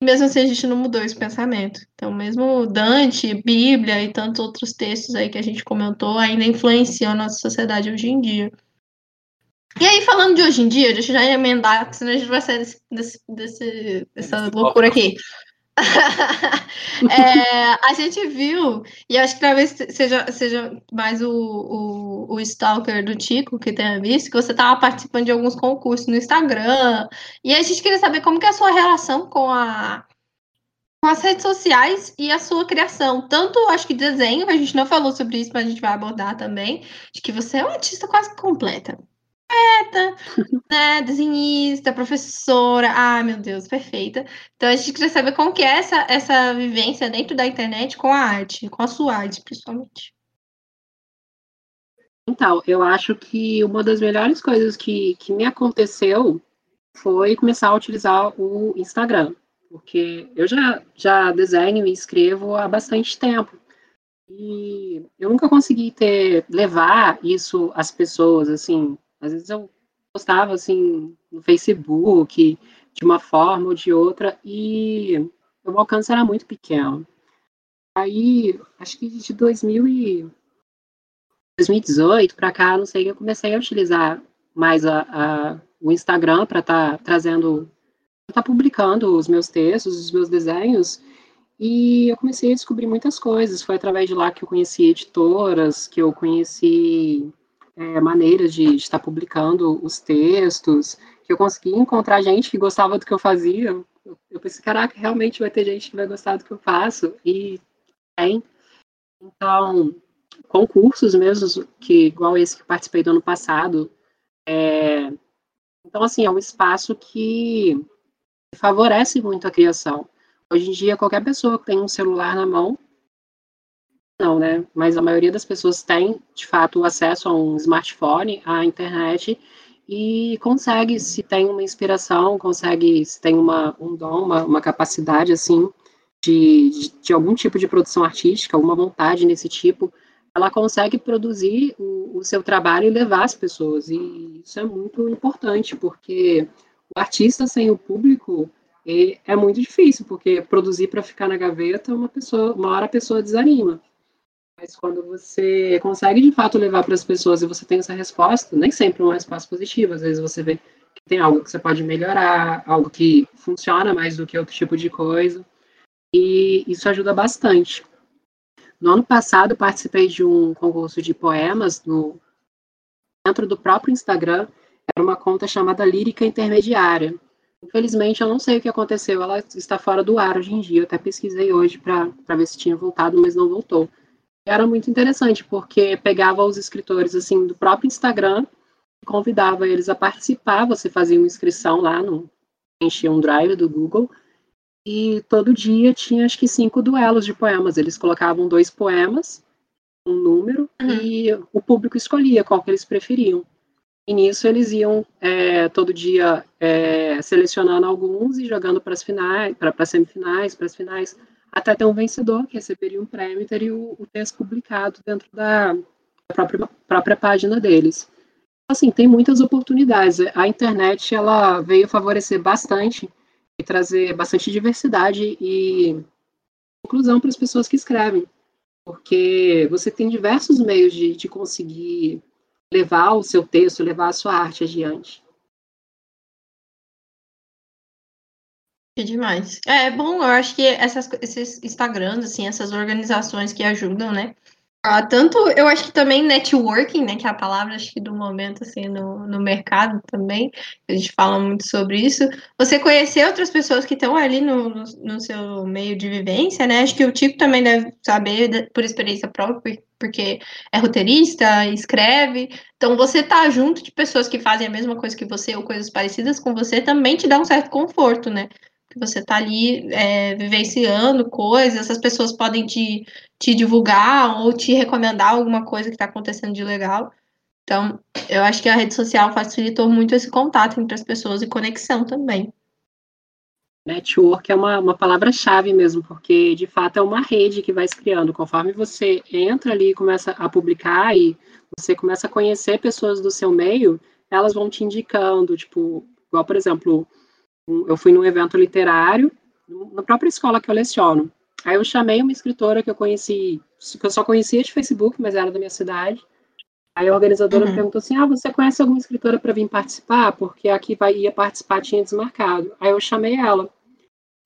mesmo assim a gente não mudou esse pensamento. Então, mesmo Dante, Bíblia e tantos outros textos aí que a gente comentou ainda influenciam a nossa sociedade hoje em dia. E aí, falando de hoje em dia, deixa eu já emendar, senão a gente vai sair desse, desse, desse dessa loucura aqui. é, a gente viu, e acho que talvez seja, seja mais o, o, o Stalker do Tico que tenha visto, que você estava participando de alguns concursos no Instagram. E a gente queria saber como que é a sua relação com a com as redes sociais e a sua criação. Tanto, acho que desenho, a gente não falou sobre isso, mas a gente vai abordar também, de que você é uma artista quase completa poeta, né, desenhista, professora, ai meu Deus, perfeita. Então a gente queria saber como que é essa, essa vivência dentro da internet com a arte, com a sua arte, principalmente. Então, eu acho que uma das melhores coisas que, que me aconteceu foi começar a utilizar o Instagram, porque eu já, já desenho e escrevo há bastante tempo. E eu nunca consegui ter levar isso às pessoas, assim, às vezes eu postava assim no Facebook, de uma forma ou de outra, e o alcance era muito pequeno. Aí, acho que de 2000 e 2018 para cá, não sei, eu comecei a utilizar mais a, a o Instagram para estar tá trazendo, estar tá publicando os meus textos, os meus desenhos, e eu comecei a descobrir muitas coisas. Foi através de lá que eu conheci editoras, que eu conheci é, maneiras de, estar publicando os textos, que eu consegui encontrar gente que gostava do que eu fazia. Eu, eu pensei, caraca, realmente vai ter gente que vai gostar do que eu faço, e tem. Então, concursos mesmo, que igual esse que participei do ano passado, é, então, assim, é um espaço que favorece muito a criação. Hoje em dia, qualquer pessoa que tem um celular na mão não, né? Mas a maioria das pessoas tem, de fato, acesso a um smartphone, à internet, e consegue, se tem uma inspiração, consegue, se tem uma, um dom, uma, uma capacidade, assim, de, de, de, algum tipo de produção artística, uma vontade nesse tipo, ela consegue produzir o, o seu trabalho e levar as pessoas. E isso é muito importante, porque o artista sem o público é muito difícil, porque produzir para ficar na gaveta, uma pessoa, uma hora a pessoa desanima. Mas quando você consegue de fato levar para as pessoas e você tem essa resposta, nem sempre é uma resposta positiva, às vezes você vê que tem algo que você pode melhorar, algo que funciona mais do que outro tipo de coisa, e isso ajuda bastante. No ano passado, participei de um concurso de poemas no, dentro do próprio Instagram, era uma conta chamada Lírica Intermediária. Infelizmente, eu não sei o que aconteceu, ela está fora do ar hoje em dia. Eu até pesquisei hoje para ver se tinha voltado, mas não voltou era muito interessante, porque pegava os escritores assim do próprio Instagram, convidava eles a participar, você fazia uma inscrição lá no enchia um drive do Google e todo dia tinha acho que cinco duelos de poemas. Eles colocavam dois poemas, um número uhum. e o público escolhia qual que eles preferiam. E nisso eles iam é, todo dia é, selecionando alguns e jogando para as finais, para as semifinais, para as finais até ter um vencedor que receberia um prêmio e teria o, o texto publicado dentro da, própria, própria página deles. Assim, tem muitas oportunidades. A internet ela veio favorecer bastante e trazer bastante diversidade e inclusão para as pessoas que escrevem, porque você tem diversos meios de, de conseguir levar o seu texto, levar a sua arte adiante. Que demais. É, é bom, eu acho que essas, esses Instagrams, assim, essas organizações que ajudam, né? Ah, tanto, eu acho que também networking, né, que é a palavra, acho que do momento, assim, no, no mercado também, a gente fala muito sobre isso. Você conhecer outras pessoas que estão ali no, no, no, seu meio de vivência, né, acho que o Tico também deve saber por experiência própria, porque é roteirista, escreve, então você tá junto de pessoas que fazem a mesma coisa que você ou coisas parecidas com você também te dá um certo conforto, né, que você está ali é, vivenciando coisas, essas pessoas podem te, te divulgar ou te recomendar alguma coisa que está acontecendo de legal. Então, eu acho que a rede social facilitou muito esse contato entre as pessoas e conexão também. Network é uma, uma palavra-chave mesmo, porque de fato é uma rede que vai se criando. Conforme você entra ali e começa a publicar e você começa a conhecer pessoas do seu meio, elas vão te indicando, tipo, igual, por exemplo, eu fui num evento literário, na própria escola que eu leciono. Aí eu chamei uma escritora que eu conheci, que eu só conhecia de Facebook, mas era da minha cidade. Aí a organizadora uhum. perguntou assim: Ah, você conhece alguma escritora para vir participar? Porque aqui vai, ia participar tinha desmarcado. Aí eu chamei ela.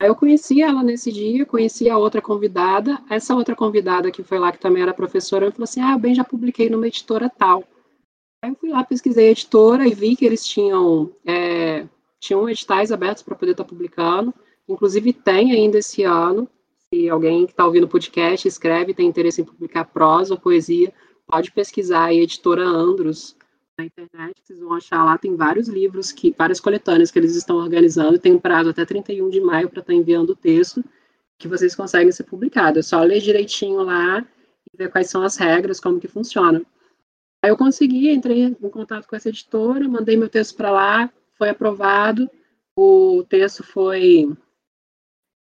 Aí eu conheci ela nesse dia, conheci a outra convidada. Essa outra convidada que foi lá, que também era professora, falou assim: Ah, eu bem já publiquei numa editora tal. Aí eu fui lá, pesquisei a editora e vi que eles tinham é, tinham editais abertos para poder estar tá publicando, inclusive tem ainda esse ano. Se alguém que está ouvindo o podcast escreve, tem interesse em publicar prosa ou poesia, pode pesquisar a editora Andros na internet, vocês vão achar lá, tem vários livros, que várias coletâneas que eles estão organizando, tem um prazo até 31 de maio para estar tá enviando o texto, que vocês conseguem ser publicado. É só ler direitinho lá e ver quais são as regras, como que funciona. Aí eu consegui, entrei em contato com essa editora, mandei meu texto para lá, foi aprovado, o texto foi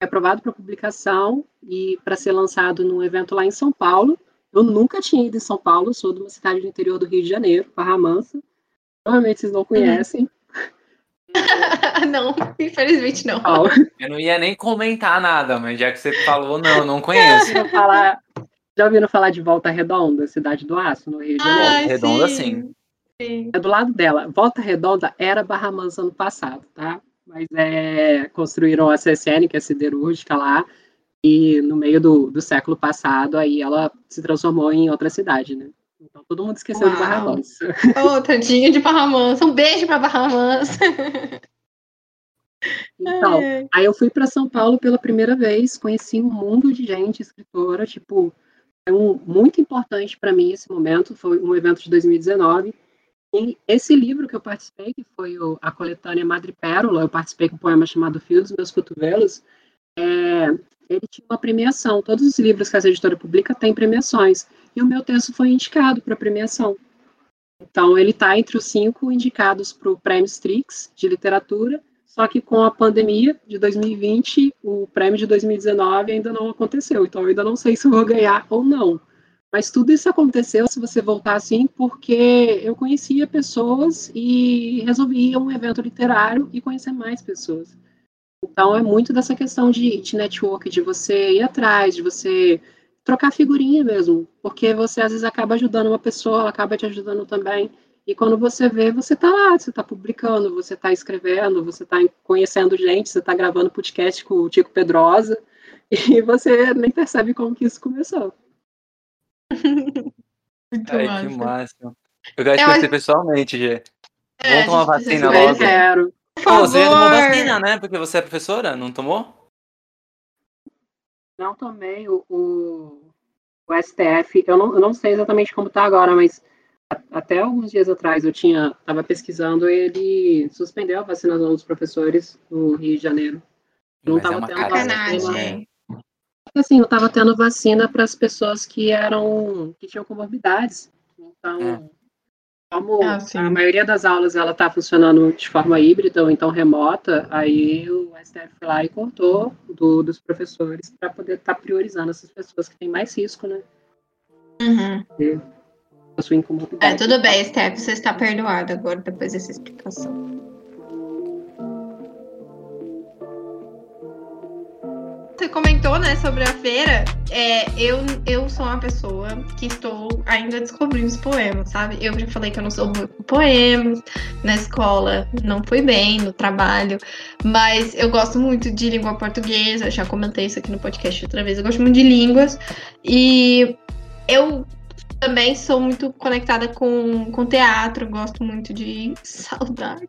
aprovado para publicação e para ser lançado num evento lá em São Paulo. Eu nunca tinha ido em São Paulo, sou de uma cidade do interior do Rio de Janeiro, Barra Mansa. Provavelmente vocês não conhecem. não, infelizmente não. Eu não ia nem comentar nada, mas já que você falou, não, não conheço. falar, já ouviram falar de Volta Redonda, cidade do Aço, no Rio de Janeiro? Volta Redonda, sim. sim. É do lado dela. Volta Redonda era Barra Mansa ano passado, tá? Mas é, construíram a CSN, que é siderúrgica lá, e no meio do, do século passado, aí ela se transformou em outra cidade, né? Então todo mundo esqueceu Uau. de Barra Mansa. Oh, tadinho de Barra Mansa. Um beijo para Barra Mansa. Então, é. aí eu fui para São Paulo pela primeira vez, conheci um mundo de gente, escritora, tipo, é um, muito importante para mim esse momento, foi um evento de 2019, e esse livro que eu participei, que foi o, a coletânea Madre Pérola, eu participei com um poema chamado Fio dos Meus Cotovelos, é, ele tinha uma premiação. Todos os livros que essa editora publica têm premiações. E o meu texto foi indicado para premiação. Então, ele está entre os cinco indicados para o Prêmio Strix de literatura, só que com a pandemia de 2020, o prêmio de 2019 ainda não aconteceu. Então, eu ainda não sei se vou ganhar ou não. Mas tudo isso aconteceu, se você voltar assim, porque eu conhecia pessoas e resolvi ir a um evento literário e conhecer mais pessoas. Então é muito dessa questão de, de network, de você ir atrás, de você trocar figurinha mesmo, porque você às vezes acaba ajudando uma pessoa, ela acaba te ajudando também. E quando você vê, você está lá, você está publicando, você está escrevendo, você está conhecendo gente, você está gravando podcast com o Tico Pedrosa, e você nem percebe como que isso começou. Muito Ai, massa. que máximo. Eu quero te conhecer pessoalmente, Gê. É, Vamos tomar vacina logo. Eu quero. Pô, você tomou vacina, né? Porque você é professora, não tomou? Não tomei o, o, o STF. Eu não, eu não sei exatamente como tá agora, mas até alguns dias atrás eu tinha estava pesquisando ele suspendeu a vacinação dos professores no Rio de Janeiro. Não estava é tendo vacina assim, eu estava tendo vacina para as pessoas que eram que tinham comorbidades. Então, é. como ah, a maioria das aulas ela está funcionando de forma híbrida ou então remota, aí o STF foi lá e cortou do, dos professores para poder estar tá priorizando essas pessoas que têm mais risco, né? Uhum. De É, tudo bem, STF, você está perdoado agora depois dessa explicação. Comentou, né, sobre a feira. é, eu, eu sou uma pessoa que estou ainda descobrindo os poemas, sabe? Eu já falei que eu não sou boa com poemas, na escola não fui bem, no trabalho, mas eu gosto muito de língua portuguesa, já comentei isso aqui no podcast outra vez, eu gosto muito de línguas, e eu também sou muito conectada com, com teatro, gosto muito de saudades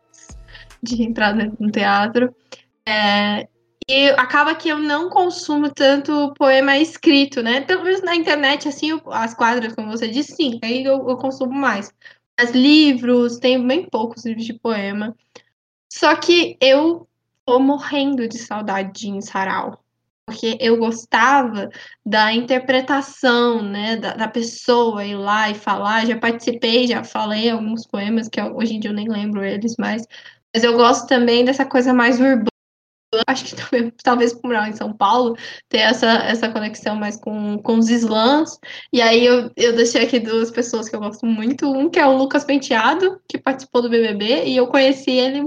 de entrar no teatro. É, e acaba que eu não consumo tanto poema escrito, né? Pelo menos na internet, assim, as quadras, como você disse, sim, aí eu, eu consumo mais. Mas livros, tenho bem poucos livros de poema. Só que eu tô morrendo de saudade de sarau. Porque eu gostava da interpretação, né, da, da, pessoa ir lá e falar. Já participei, já falei alguns poemas que hoje em dia eu nem lembro eles mais. Mas eu gosto também dessa coisa mais urbana acho que também, talvez por morar em São Paulo, ter essa, essa conexão mais com, com os slams. E aí eu, eu deixei aqui duas pessoas que eu gosto muito. Um que é o Lucas Penteado, que participou do BBB, e eu conheci ele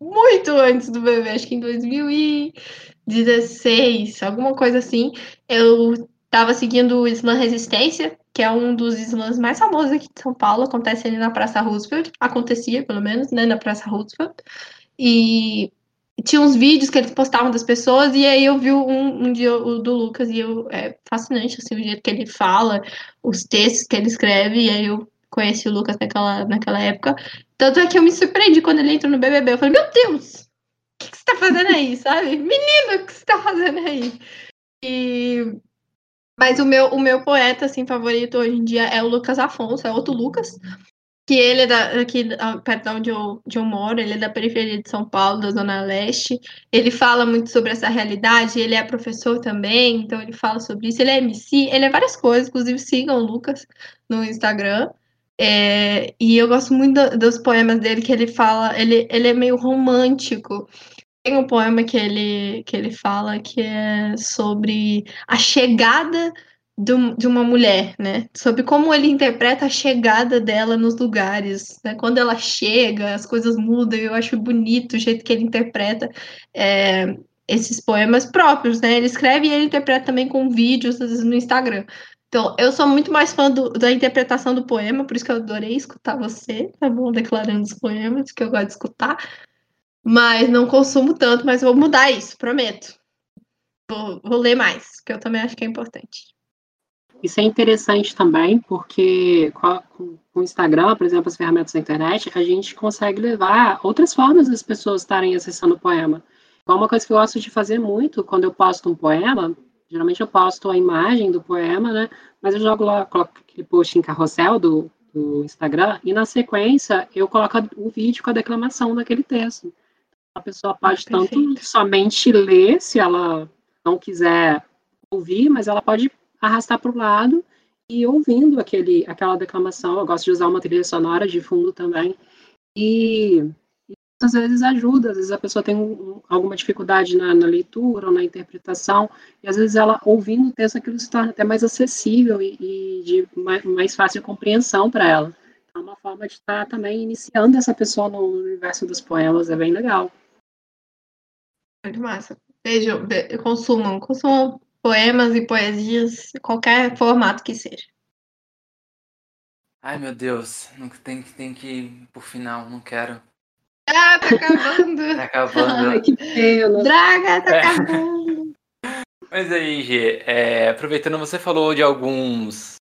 muito antes do BBB, acho que em 2016, alguma coisa assim. Eu tava seguindo o Slam Resistência, que é um dos slams mais famosos aqui de São Paulo, acontece ali na Praça Roosevelt, acontecia pelo menos, né, na Praça Roosevelt. E tinha uns vídeos que eles postavam das pessoas, e aí eu vi um, um dia o do Lucas, e eu, é fascinante, assim, o jeito que ele fala, os textos que ele escreve, e aí eu conheci o Lucas naquela, naquela época. Tanto é que eu me surpreendi quando ele entrou no BBB, eu falei, meu Deus, o que, que você tá fazendo aí, sabe? Menino, o que você tá fazendo aí? E... Mas o meu, o meu poeta, assim, favorito hoje em dia é o Lucas Afonso, é outro Lucas, que ele é da, aqui perto de onde eu, de eu moro, ele é da periferia de São Paulo, da Zona Leste. Ele fala muito sobre essa realidade, ele é professor também, então ele fala sobre isso. Ele é MC, ele é várias coisas, inclusive sigam o Lucas no Instagram. É, e eu gosto muito do, dos poemas dele, que ele fala, ele, ele é meio romântico. Tem um poema que ele, que ele fala que é sobre a chegada de uma mulher, né? Sobre como ele interpreta a chegada dela nos lugares, né? Quando ela chega, as coisas mudam. Eu acho bonito o jeito que ele interpreta é, esses poemas próprios, né? Ele escreve e ele interpreta também com vídeos, às vezes no Instagram. Então, eu sou muito mais fã do, da interpretação do poema, por isso que eu adorei escutar você, tá bom? Declarando os poemas, que eu gosto de escutar. Mas não consumo tanto, mas vou mudar isso, prometo. Vou, vou ler mais, que eu também acho que é importante. Isso é interessante também, porque com o Instagram, por exemplo, as ferramentas da internet, a gente consegue levar outras formas das pessoas estarem acessando o poema. Então, uma coisa que eu gosto de fazer muito quando eu posto um poema, geralmente eu posto a imagem do poema, né? Mas eu jogo lá, coloco aquele post em carrossel do, do Instagram, e na sequência eu coloco o vídeo com a declamação daquele texto. A pessoa pode ah, tanto somente ler, se ela não quiser ouvir, mas ela pode arrastar para o lado e ouvindo aquele, aquela declamação. Eu gosto de usar uma trilha sonora de fundo também. E, às vezes ajuda, às vezes a pessoa tem um, alguma dificuldade na, na, leitura ou na interpretação, e às vezes ela, ouvindo o texto, aquilo se torna até mais acessível e, e de mais, mais fácil compreensão para ela. É uma forma de estar tá também iniciando essa pessoa no universo dos poemas, é bem legal. Muito massa. Beijo, consumam, consumam poemas e poesias, qualquer formato que seja. Ai, meu Deus, não tem, tem que ir pro final, não quero. Ah, tá acabando. tá acabando. Ai, que pena. Draga, tá é. acabando. Mas aí, Gê, é, aproveitando, você falou de alguns,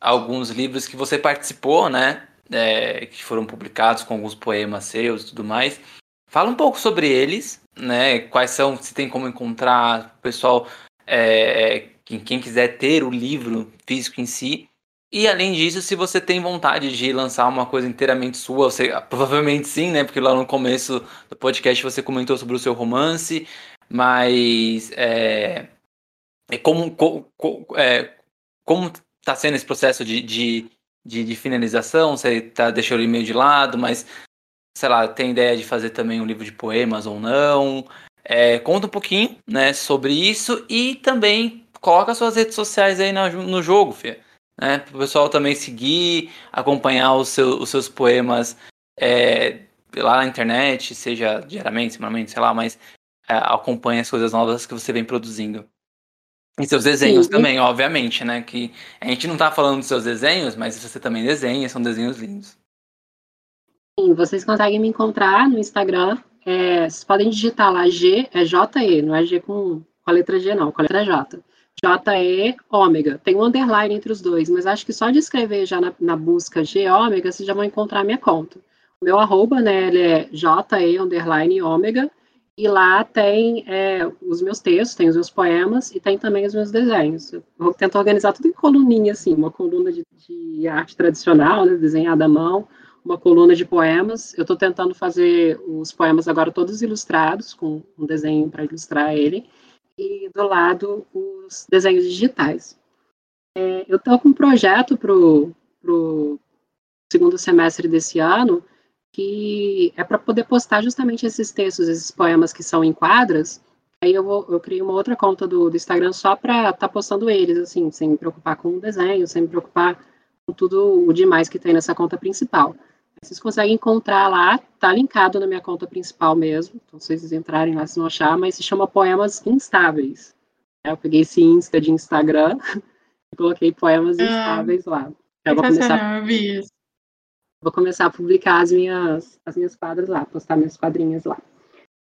alguns livros que você participou, né? É, que foram publicados com alguns poemas seus e tudo mais. Fala um pouco sobre eles, né? Quais são, se tem como encontrar, o pessoal é, quem, quiser ter o livro físico em si. E além disso, se você tem vontade de lançar uma coisa inteiramente sua, você, provavelmente sim, né? Porque lá no começo do podcast você comentou sobre o seu romance, mas é, é como, é, como tá sendo esse processo de, de, de, de finalização? Você tá deixando o e-mail de lado, mas sei lá, tem ideia de fazer também um livro de poemas ou não? É, conta um pouquinho, né, sobre isso e também coloca suas redes sociais aí no, no jogo, Fê. Né, para o pessoal também seguir, acompanhar os, seu, os seus poemas é, lá na internet, seja diariamente, semanalmente, sei lá, mas é, acompanhe as coisas novas que você vem produzindo. E seus desenhos Sim. também, obviamente, né? Que a gente não tá falando dos seus desenhos, mas você também desenha, são desenhos lindos. Sim, vocês conseguem me encontrar no Instagram. É, vocês podem digitar lá G, é J-E, não é G com, com a letra G, não, com a letra J. J-E ômega. Tem um underline entre os dois, mas acho que só de escrever já na, na busca G ômega, vocês já vão encontrar a minha conta. O meu arroba, né, ele é J-E underline ômega, e lá tem é, os meus textos, tem os meus poemas e tem também os meus desenhos. Eu tentar organizar tudo em coluninha, assim, uma coluna de, de arte tradicional, né, desenhada à mão, uma coluna de poemas. Eu estou tentando fazer os poemas agora todos ilustrados, com um desenho para ilustrar ele e do lado os desenhos digitais. É, eu estou com um projeto para o segundo semestre desse ano, que é para poder postar justamente esses textos, esses poemas que são em quadras. Aí eu, vou, eu criei uma outra conta do, do Instagram só para estar tá postando eles, assim, sem me preocupar com o desenho, sem me preocupar com tudo o demais que tem nessa conta principal. Vocês conseguem encontrar lá, tá linkado na minha conta principal mesmo. Então, se vocês entrarem lá, vocês vão achar, mas se chama Poemas Instáveis. É, eu peguei esse Insta de Instagram e coloquei Poemas ah, Instáveis lá. Eu vou começar, vou começar a publicar as minhas, as minhas quadras lá, postar minhas quadrinhas lá.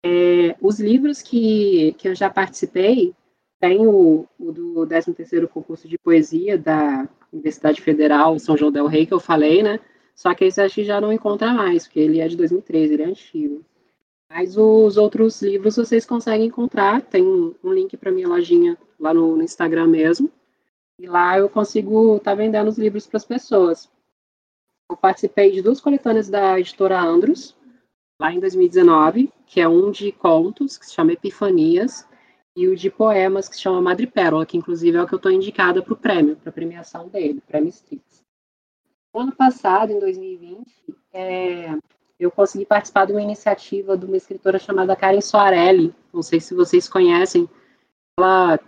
É, os livros que, que eu já participei, tem o, o do 13º concurso de poesia da Universidade Federal São João del Rei, que eu falei, né? Só que esse acho que já não encontra mais, porque ele é de 2013, ele é antigo. Mas os outros livros vocês conseguem encontrar. Tem um link para minha lojinha lá no, no, Instagram mesmo. E lá eu consigo estar tá vendendo os livros para as pessoas. Eu participei de duas coletâneas da editora Andros, lá em 2019, que é um de contos, que se chama Epifanias, e o de poemas, que se chama Madre Pérola, que inclusive é o que eu estou indicada para o prêmio, para a premiação dele, Prêmio Strix. Ano passado, em 2020, é, eu consegui participar de uma iniciativa de uma escritora chamada Karen Soarelli. Não sei se vocês conhecem. Ela,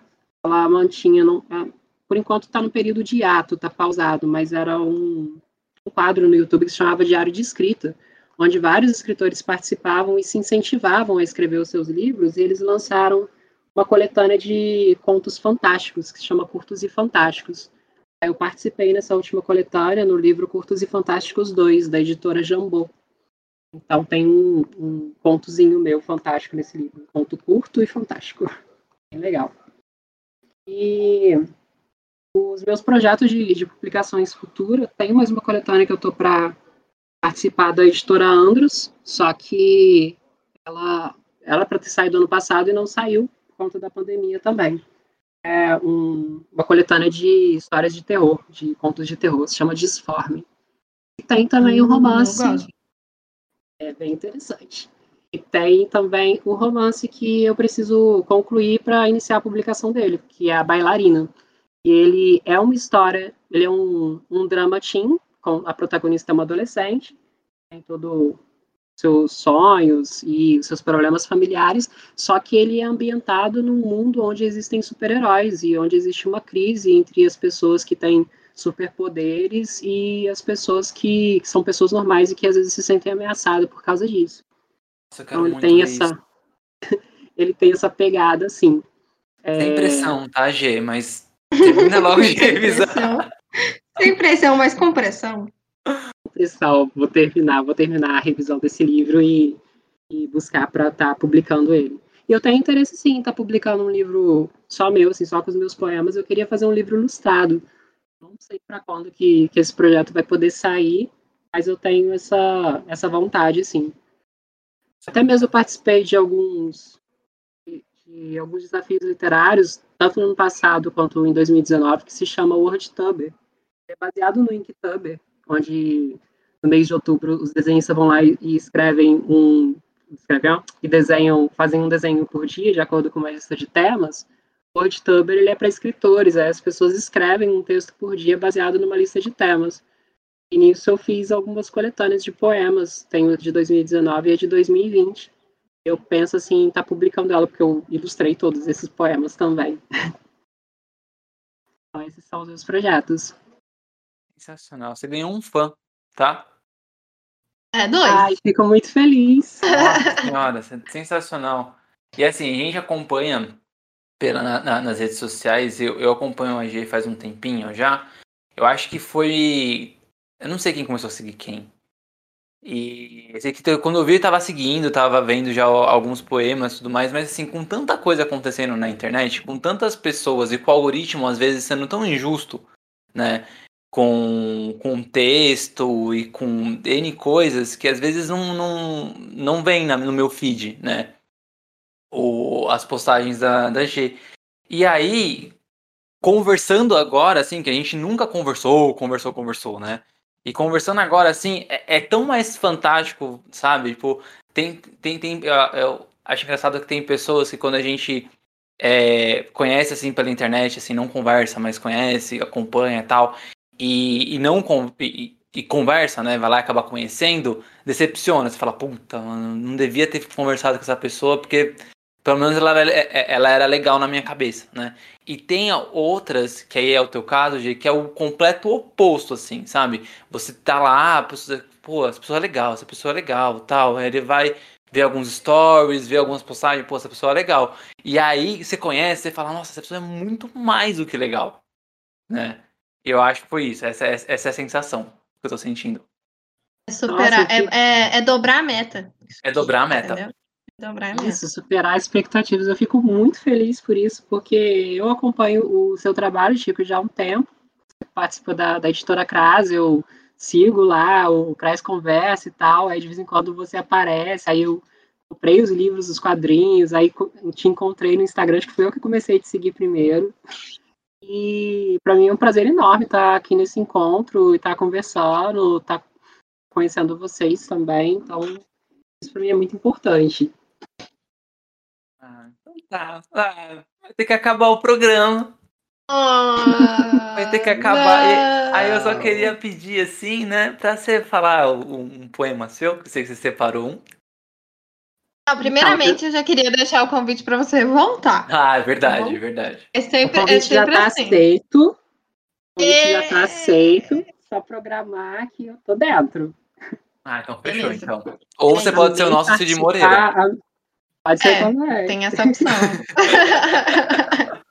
ela mantinha, não, é, por enquanto está no período de ato, está pausado, mas era um, um quadro no YouTube que se chamava Diário de Escrita, onde vários escritores participavam e se incentivavam a escrever os seus livros, e eles lançaram uma coletânea de contos fantásticos, que se chama Curtos e Fantásticos. Eu participei nessa última coletânea no livro Curtos e Fantásticos 2, da editora Jambô. Então tem um, um contozinho meu fantástico nesse livro. Um conto curto e fantástico. Bem legal. E os meus projetos de, de publicações futuras, tem mais uma coletânea que eu estou para participar da editora Andros, só que ela ela para ter saído ano passado e não saiu por conta da pandemia também é um, uma coletânea de histórias de terror, de contos de terror, se chama Disforme. E tem também o um hum, romance. É bem interessante. E tem também o romance que eu preciso concluir para iniciar a publicação dele, que é a Bailarina. E ele é uma história, ele é um, um drama teen, com a protagonista é uma adolescente, tem todo seus sonhos e seus problemas familiares, só que ele é ambientado num mundo onde existem super-heróis e onde existe uma crise entre as pessoas que têm superpoderes e as pessoas que, que, são pessoas normais e que às vezes se sentem ameaçadas por causa disso. Nossa, então ele tem essa ele tem essa pegada assim. Sem é... pressão, tá, G, mas termina logo de revisar. Sem pressão, mas com pressão pessoal, vou terminar, vou terminar a revisão desse livro e, e buscar para estar tá publicando ele. E eu tenho interesse sim em estar tá publicando um livro só meu, assim, só com os meus poemas. Eu queria fazer um livro ilustrado. Não sei para quando que, que esse projeto vai poder sair, mas eu tenho essa, essa vontade, sim. Até mesmo participei de alguns de, de alguns desafios literários, tanto no ano passado quanto em 2019, que se chama WordTuber. É baseado no Inktuber, onde no mês de outubro os desenhistas vão lá e, e escrevem um escrevem, e desenham, fazem um desenho por dia de acordo com uma lista de temas. O Wordtuber ele é para escritores, aí as pessoas escrevem um texto por dia baseado numa lista de temas. E nisso eu fiz algumas coletâneas de poemas, tenho de 2019 e a de 2020. Eu penso assim estar tá publicando ela, porque eu ilustrei todos esses poemas também. então, esses são os meus projetos. Sensacional. Você ganhou um fã, tá? É, dois. Ai, fico muito feliz. Nossa senhora, sensacional. E assim, a gente acompanha pela, na, nas redes sociais, eu, eu acompanho a G faz um tempinho já. Eu acho que foi. Eu não sei quem começou a seguir quem. E quando eu vi, eu tava seguindo, tava vendo já alguns poemas e tudo mais, mas assim, com tanta coisa acontecendo na internet, com tantas pessoas e com o algoritmo às vezes sendo tão injusto, né? Com, com texto e com N coisas que às vezes não, não, não vem no meu feed, né? O, as postagens da, da G. E aí, conversando agora, assim, que a gente nunca conversou, conversou, conversou, né? E conversando agora, assim, é, é tão mais fantástico, sabe? Tipo, tem. tem, tem eu, eu acho engraçado que tem pessoas que quando a gente é, conhece, assim, pela internet, assim, não conversa, mas conhece, acompanha e tal, e, e não. E, e conversa, né? Vai lá e acaba conhecendo, decepciona. Você fala, puta, mano, não devia ter conversado com essa pessoa, porque pelo menos ela, ela era legal na minha cabeça, né? E tem outras, que aí é o teu caso, de que é o completo oposto, assim, sabe? Você tá lá, a pessoa, pô, essa pessoa é legal, essa pessoa é legal, tal. Aí ele vai ver alguns stories, ver algumas postagens, pô, essa pessoa é legal. E aí você conhece, você fala, nossa, essa pessoa é muito mais do que legal, né? Eu acho que foi isso, essa, essa é a sensação que eu tô sentindo. É superar, nossa, é, é, é, dobrar a meta. É dobrar a meta. Entendeu? Isso, superar expectativas. Eu fico muito feliz por isso, porque eu acompanho o seu trabalho, Chico, já há um tempo. Você participa da, da editora Crase, eu sigo lá, o Crase conversa e tal, aí de vez em quando você aparece, aí eu comprei os livros, os quadrinhos, aí te encontrei no Instagram, acho que foi eu que comecei a te seguir primeiro. E para mim é um prazer enorme estar aqui nesse encontro, estar conversando, estar conhecendo vocês também. Então, isso para mim é muito importante. Ah, então tá. Ah, vai ter que acabar o programa. Vai ter que acabar. E, aí eu só queria pedir assim, né, pra você falar um, um poema seu, que eu sei que você separou um. Não, primeiramente, eu já queria deixar o convite para você voltar. Ah, é verdade, tá é verdade. É sempre, o convite é sempre já tá assim. aceito. O convite e... já tá aceito. Só programar que eu tô dentro. Ah, então fechou, Beleza. então. Ou você pode ser o nosso Cid Moreira. Pode ser é, também. Tem essa opção.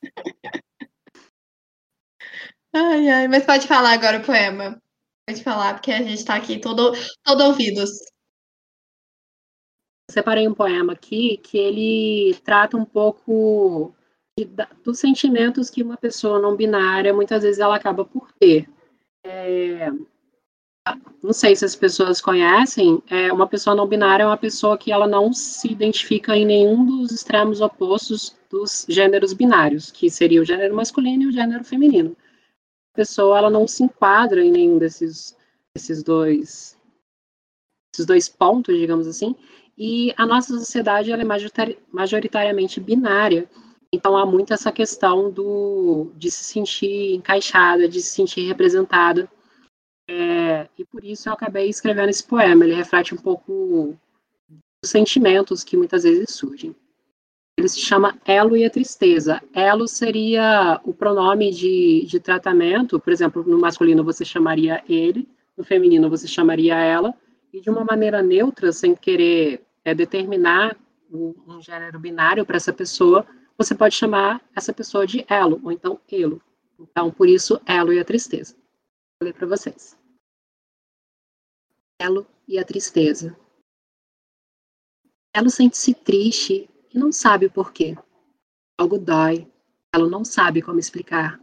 ai, ai, mas pode falar agora o poema. Pode falar, porque a gente está aqui todo, todo ouvidos. Separei um poema aqui que ele trata um pouco de, dos sentimentos que uma pessoa não binária muitas vezes ela acaba por ter. É, não sei se as pessoas conhecem, é, uma pessoa não binária é uma pessoa que ela não se identifica em nenhum dos extremos opostos dos gêneros binários, que seria o gênero masculino e o gênero feminino. A pessoa ela não se enquadra em nenhum desses, desses dois esses dois pontos, digamos assim, e a nossa sociedade ela é majoritariamente binária, então há muito essa questão do, de se sentir encaixada, de se sentir representada é, e por isso eu acabei escrevendo esse poema. Ele reflete um pouco os sentimentos que muitas vezes surgem. Ele se chama Elo e a Tristeza. Elo seria o pronome de, de tratamento, por exemplo, no masculino você chamaria ele, no feminino você chamaria ela, e de uma maneira neutra, sem querer é, determinar um gênero binário para essa pessoa, você pode chamar essa pessoa de elo, ou então elo. Então, por isso, elo e a tristeza. Vou ler para vocês elo e a tristeza. Elo sente-se triste e não sabe o porquê. Algo dói, ela não sabe como explicar.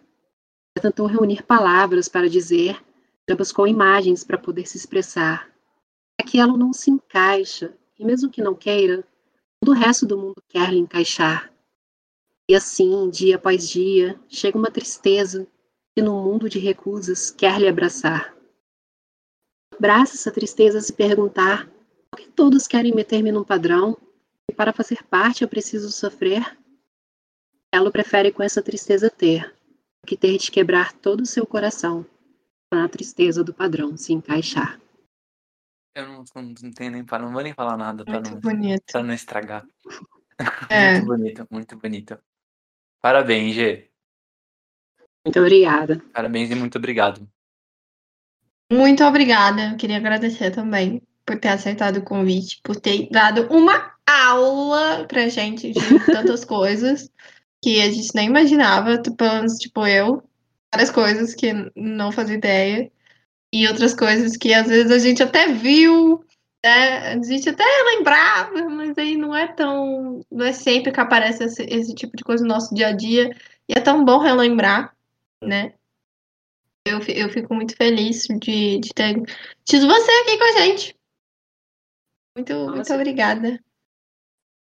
Já tentou reunir palavras para dizer, já buscou imagens para poder se expressar. É que ela não se encaixa, e mesmo que não queira, todo o resto do mundo quer lhe encaixar. E assim, dia após dia, chega uma tristeza que no mundo de recusas quer lhe abraçar abraça essa tristeza se perguntar por que todos querem meter-me num padrão e para fazer parte eu preciso sofrer? Ela prefere com essa tristeza ter, que ter de quebrar todo o seu coração para a tristeza do padrão se encaixar. Eu não, não, não tenho nem não vou nem falar nada para não, bonito. não estragar. É. muito bonito, muito bonito. Parabéns, Gê. Muito obrigada. Parabéns e muito obrigado. Muito obrigada. Queria agradecer também por ter aceitado o convite, por ter dado uma aula pra gente de tantas coisas. que a gente nem imaginava, tipo, pelo menos, tipo, eu, várias coisas que não fazia ideia, e outras coisas que às vezes a gente até viu, né? A gente até lembrava, mas aí não é tão. Não é sempre que aparece esse, esse tipo de coisa no nosso dia a dia. E é tão bom relembrar, né? Eu, eu fico muito feliz de, de ter tido você aqui com a gente. Muito, Nossa. muito obrigada.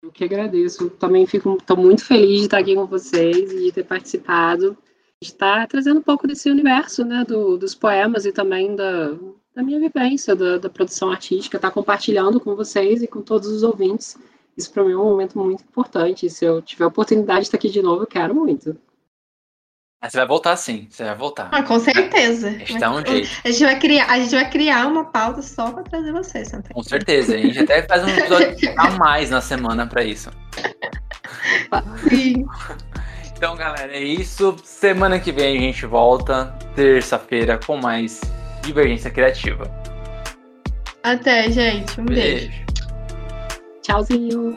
Eu que agradeço. Também fico tô muito feliz de estar aqui com vocês e de ter participado. Estar trazendo um pouco desse universo, né, do, dos poemas e também da, da minha vivência, da, da produção artística, estar compartilhando com vocês e com todos os ouvintes. Isso para mim é um momento muito importante. Se eu tiver a oportunidade de estar aqui de novo, eu quero muito. Você vai voltar sim, você vai voltar. Ah, com certeza. A gente dá um jeito. A gente vai criar, a gente vai criar uma pauta só para trazer você, Santa. Com certeza. A gente até faz um episódio a mais na semana para isso. Sim. Então, galera, é isso. Semana que vem a gente volta, terça-feira, com mais Divergência Criativa. Até, gente. Um beijo. beijo. Tchauzinho.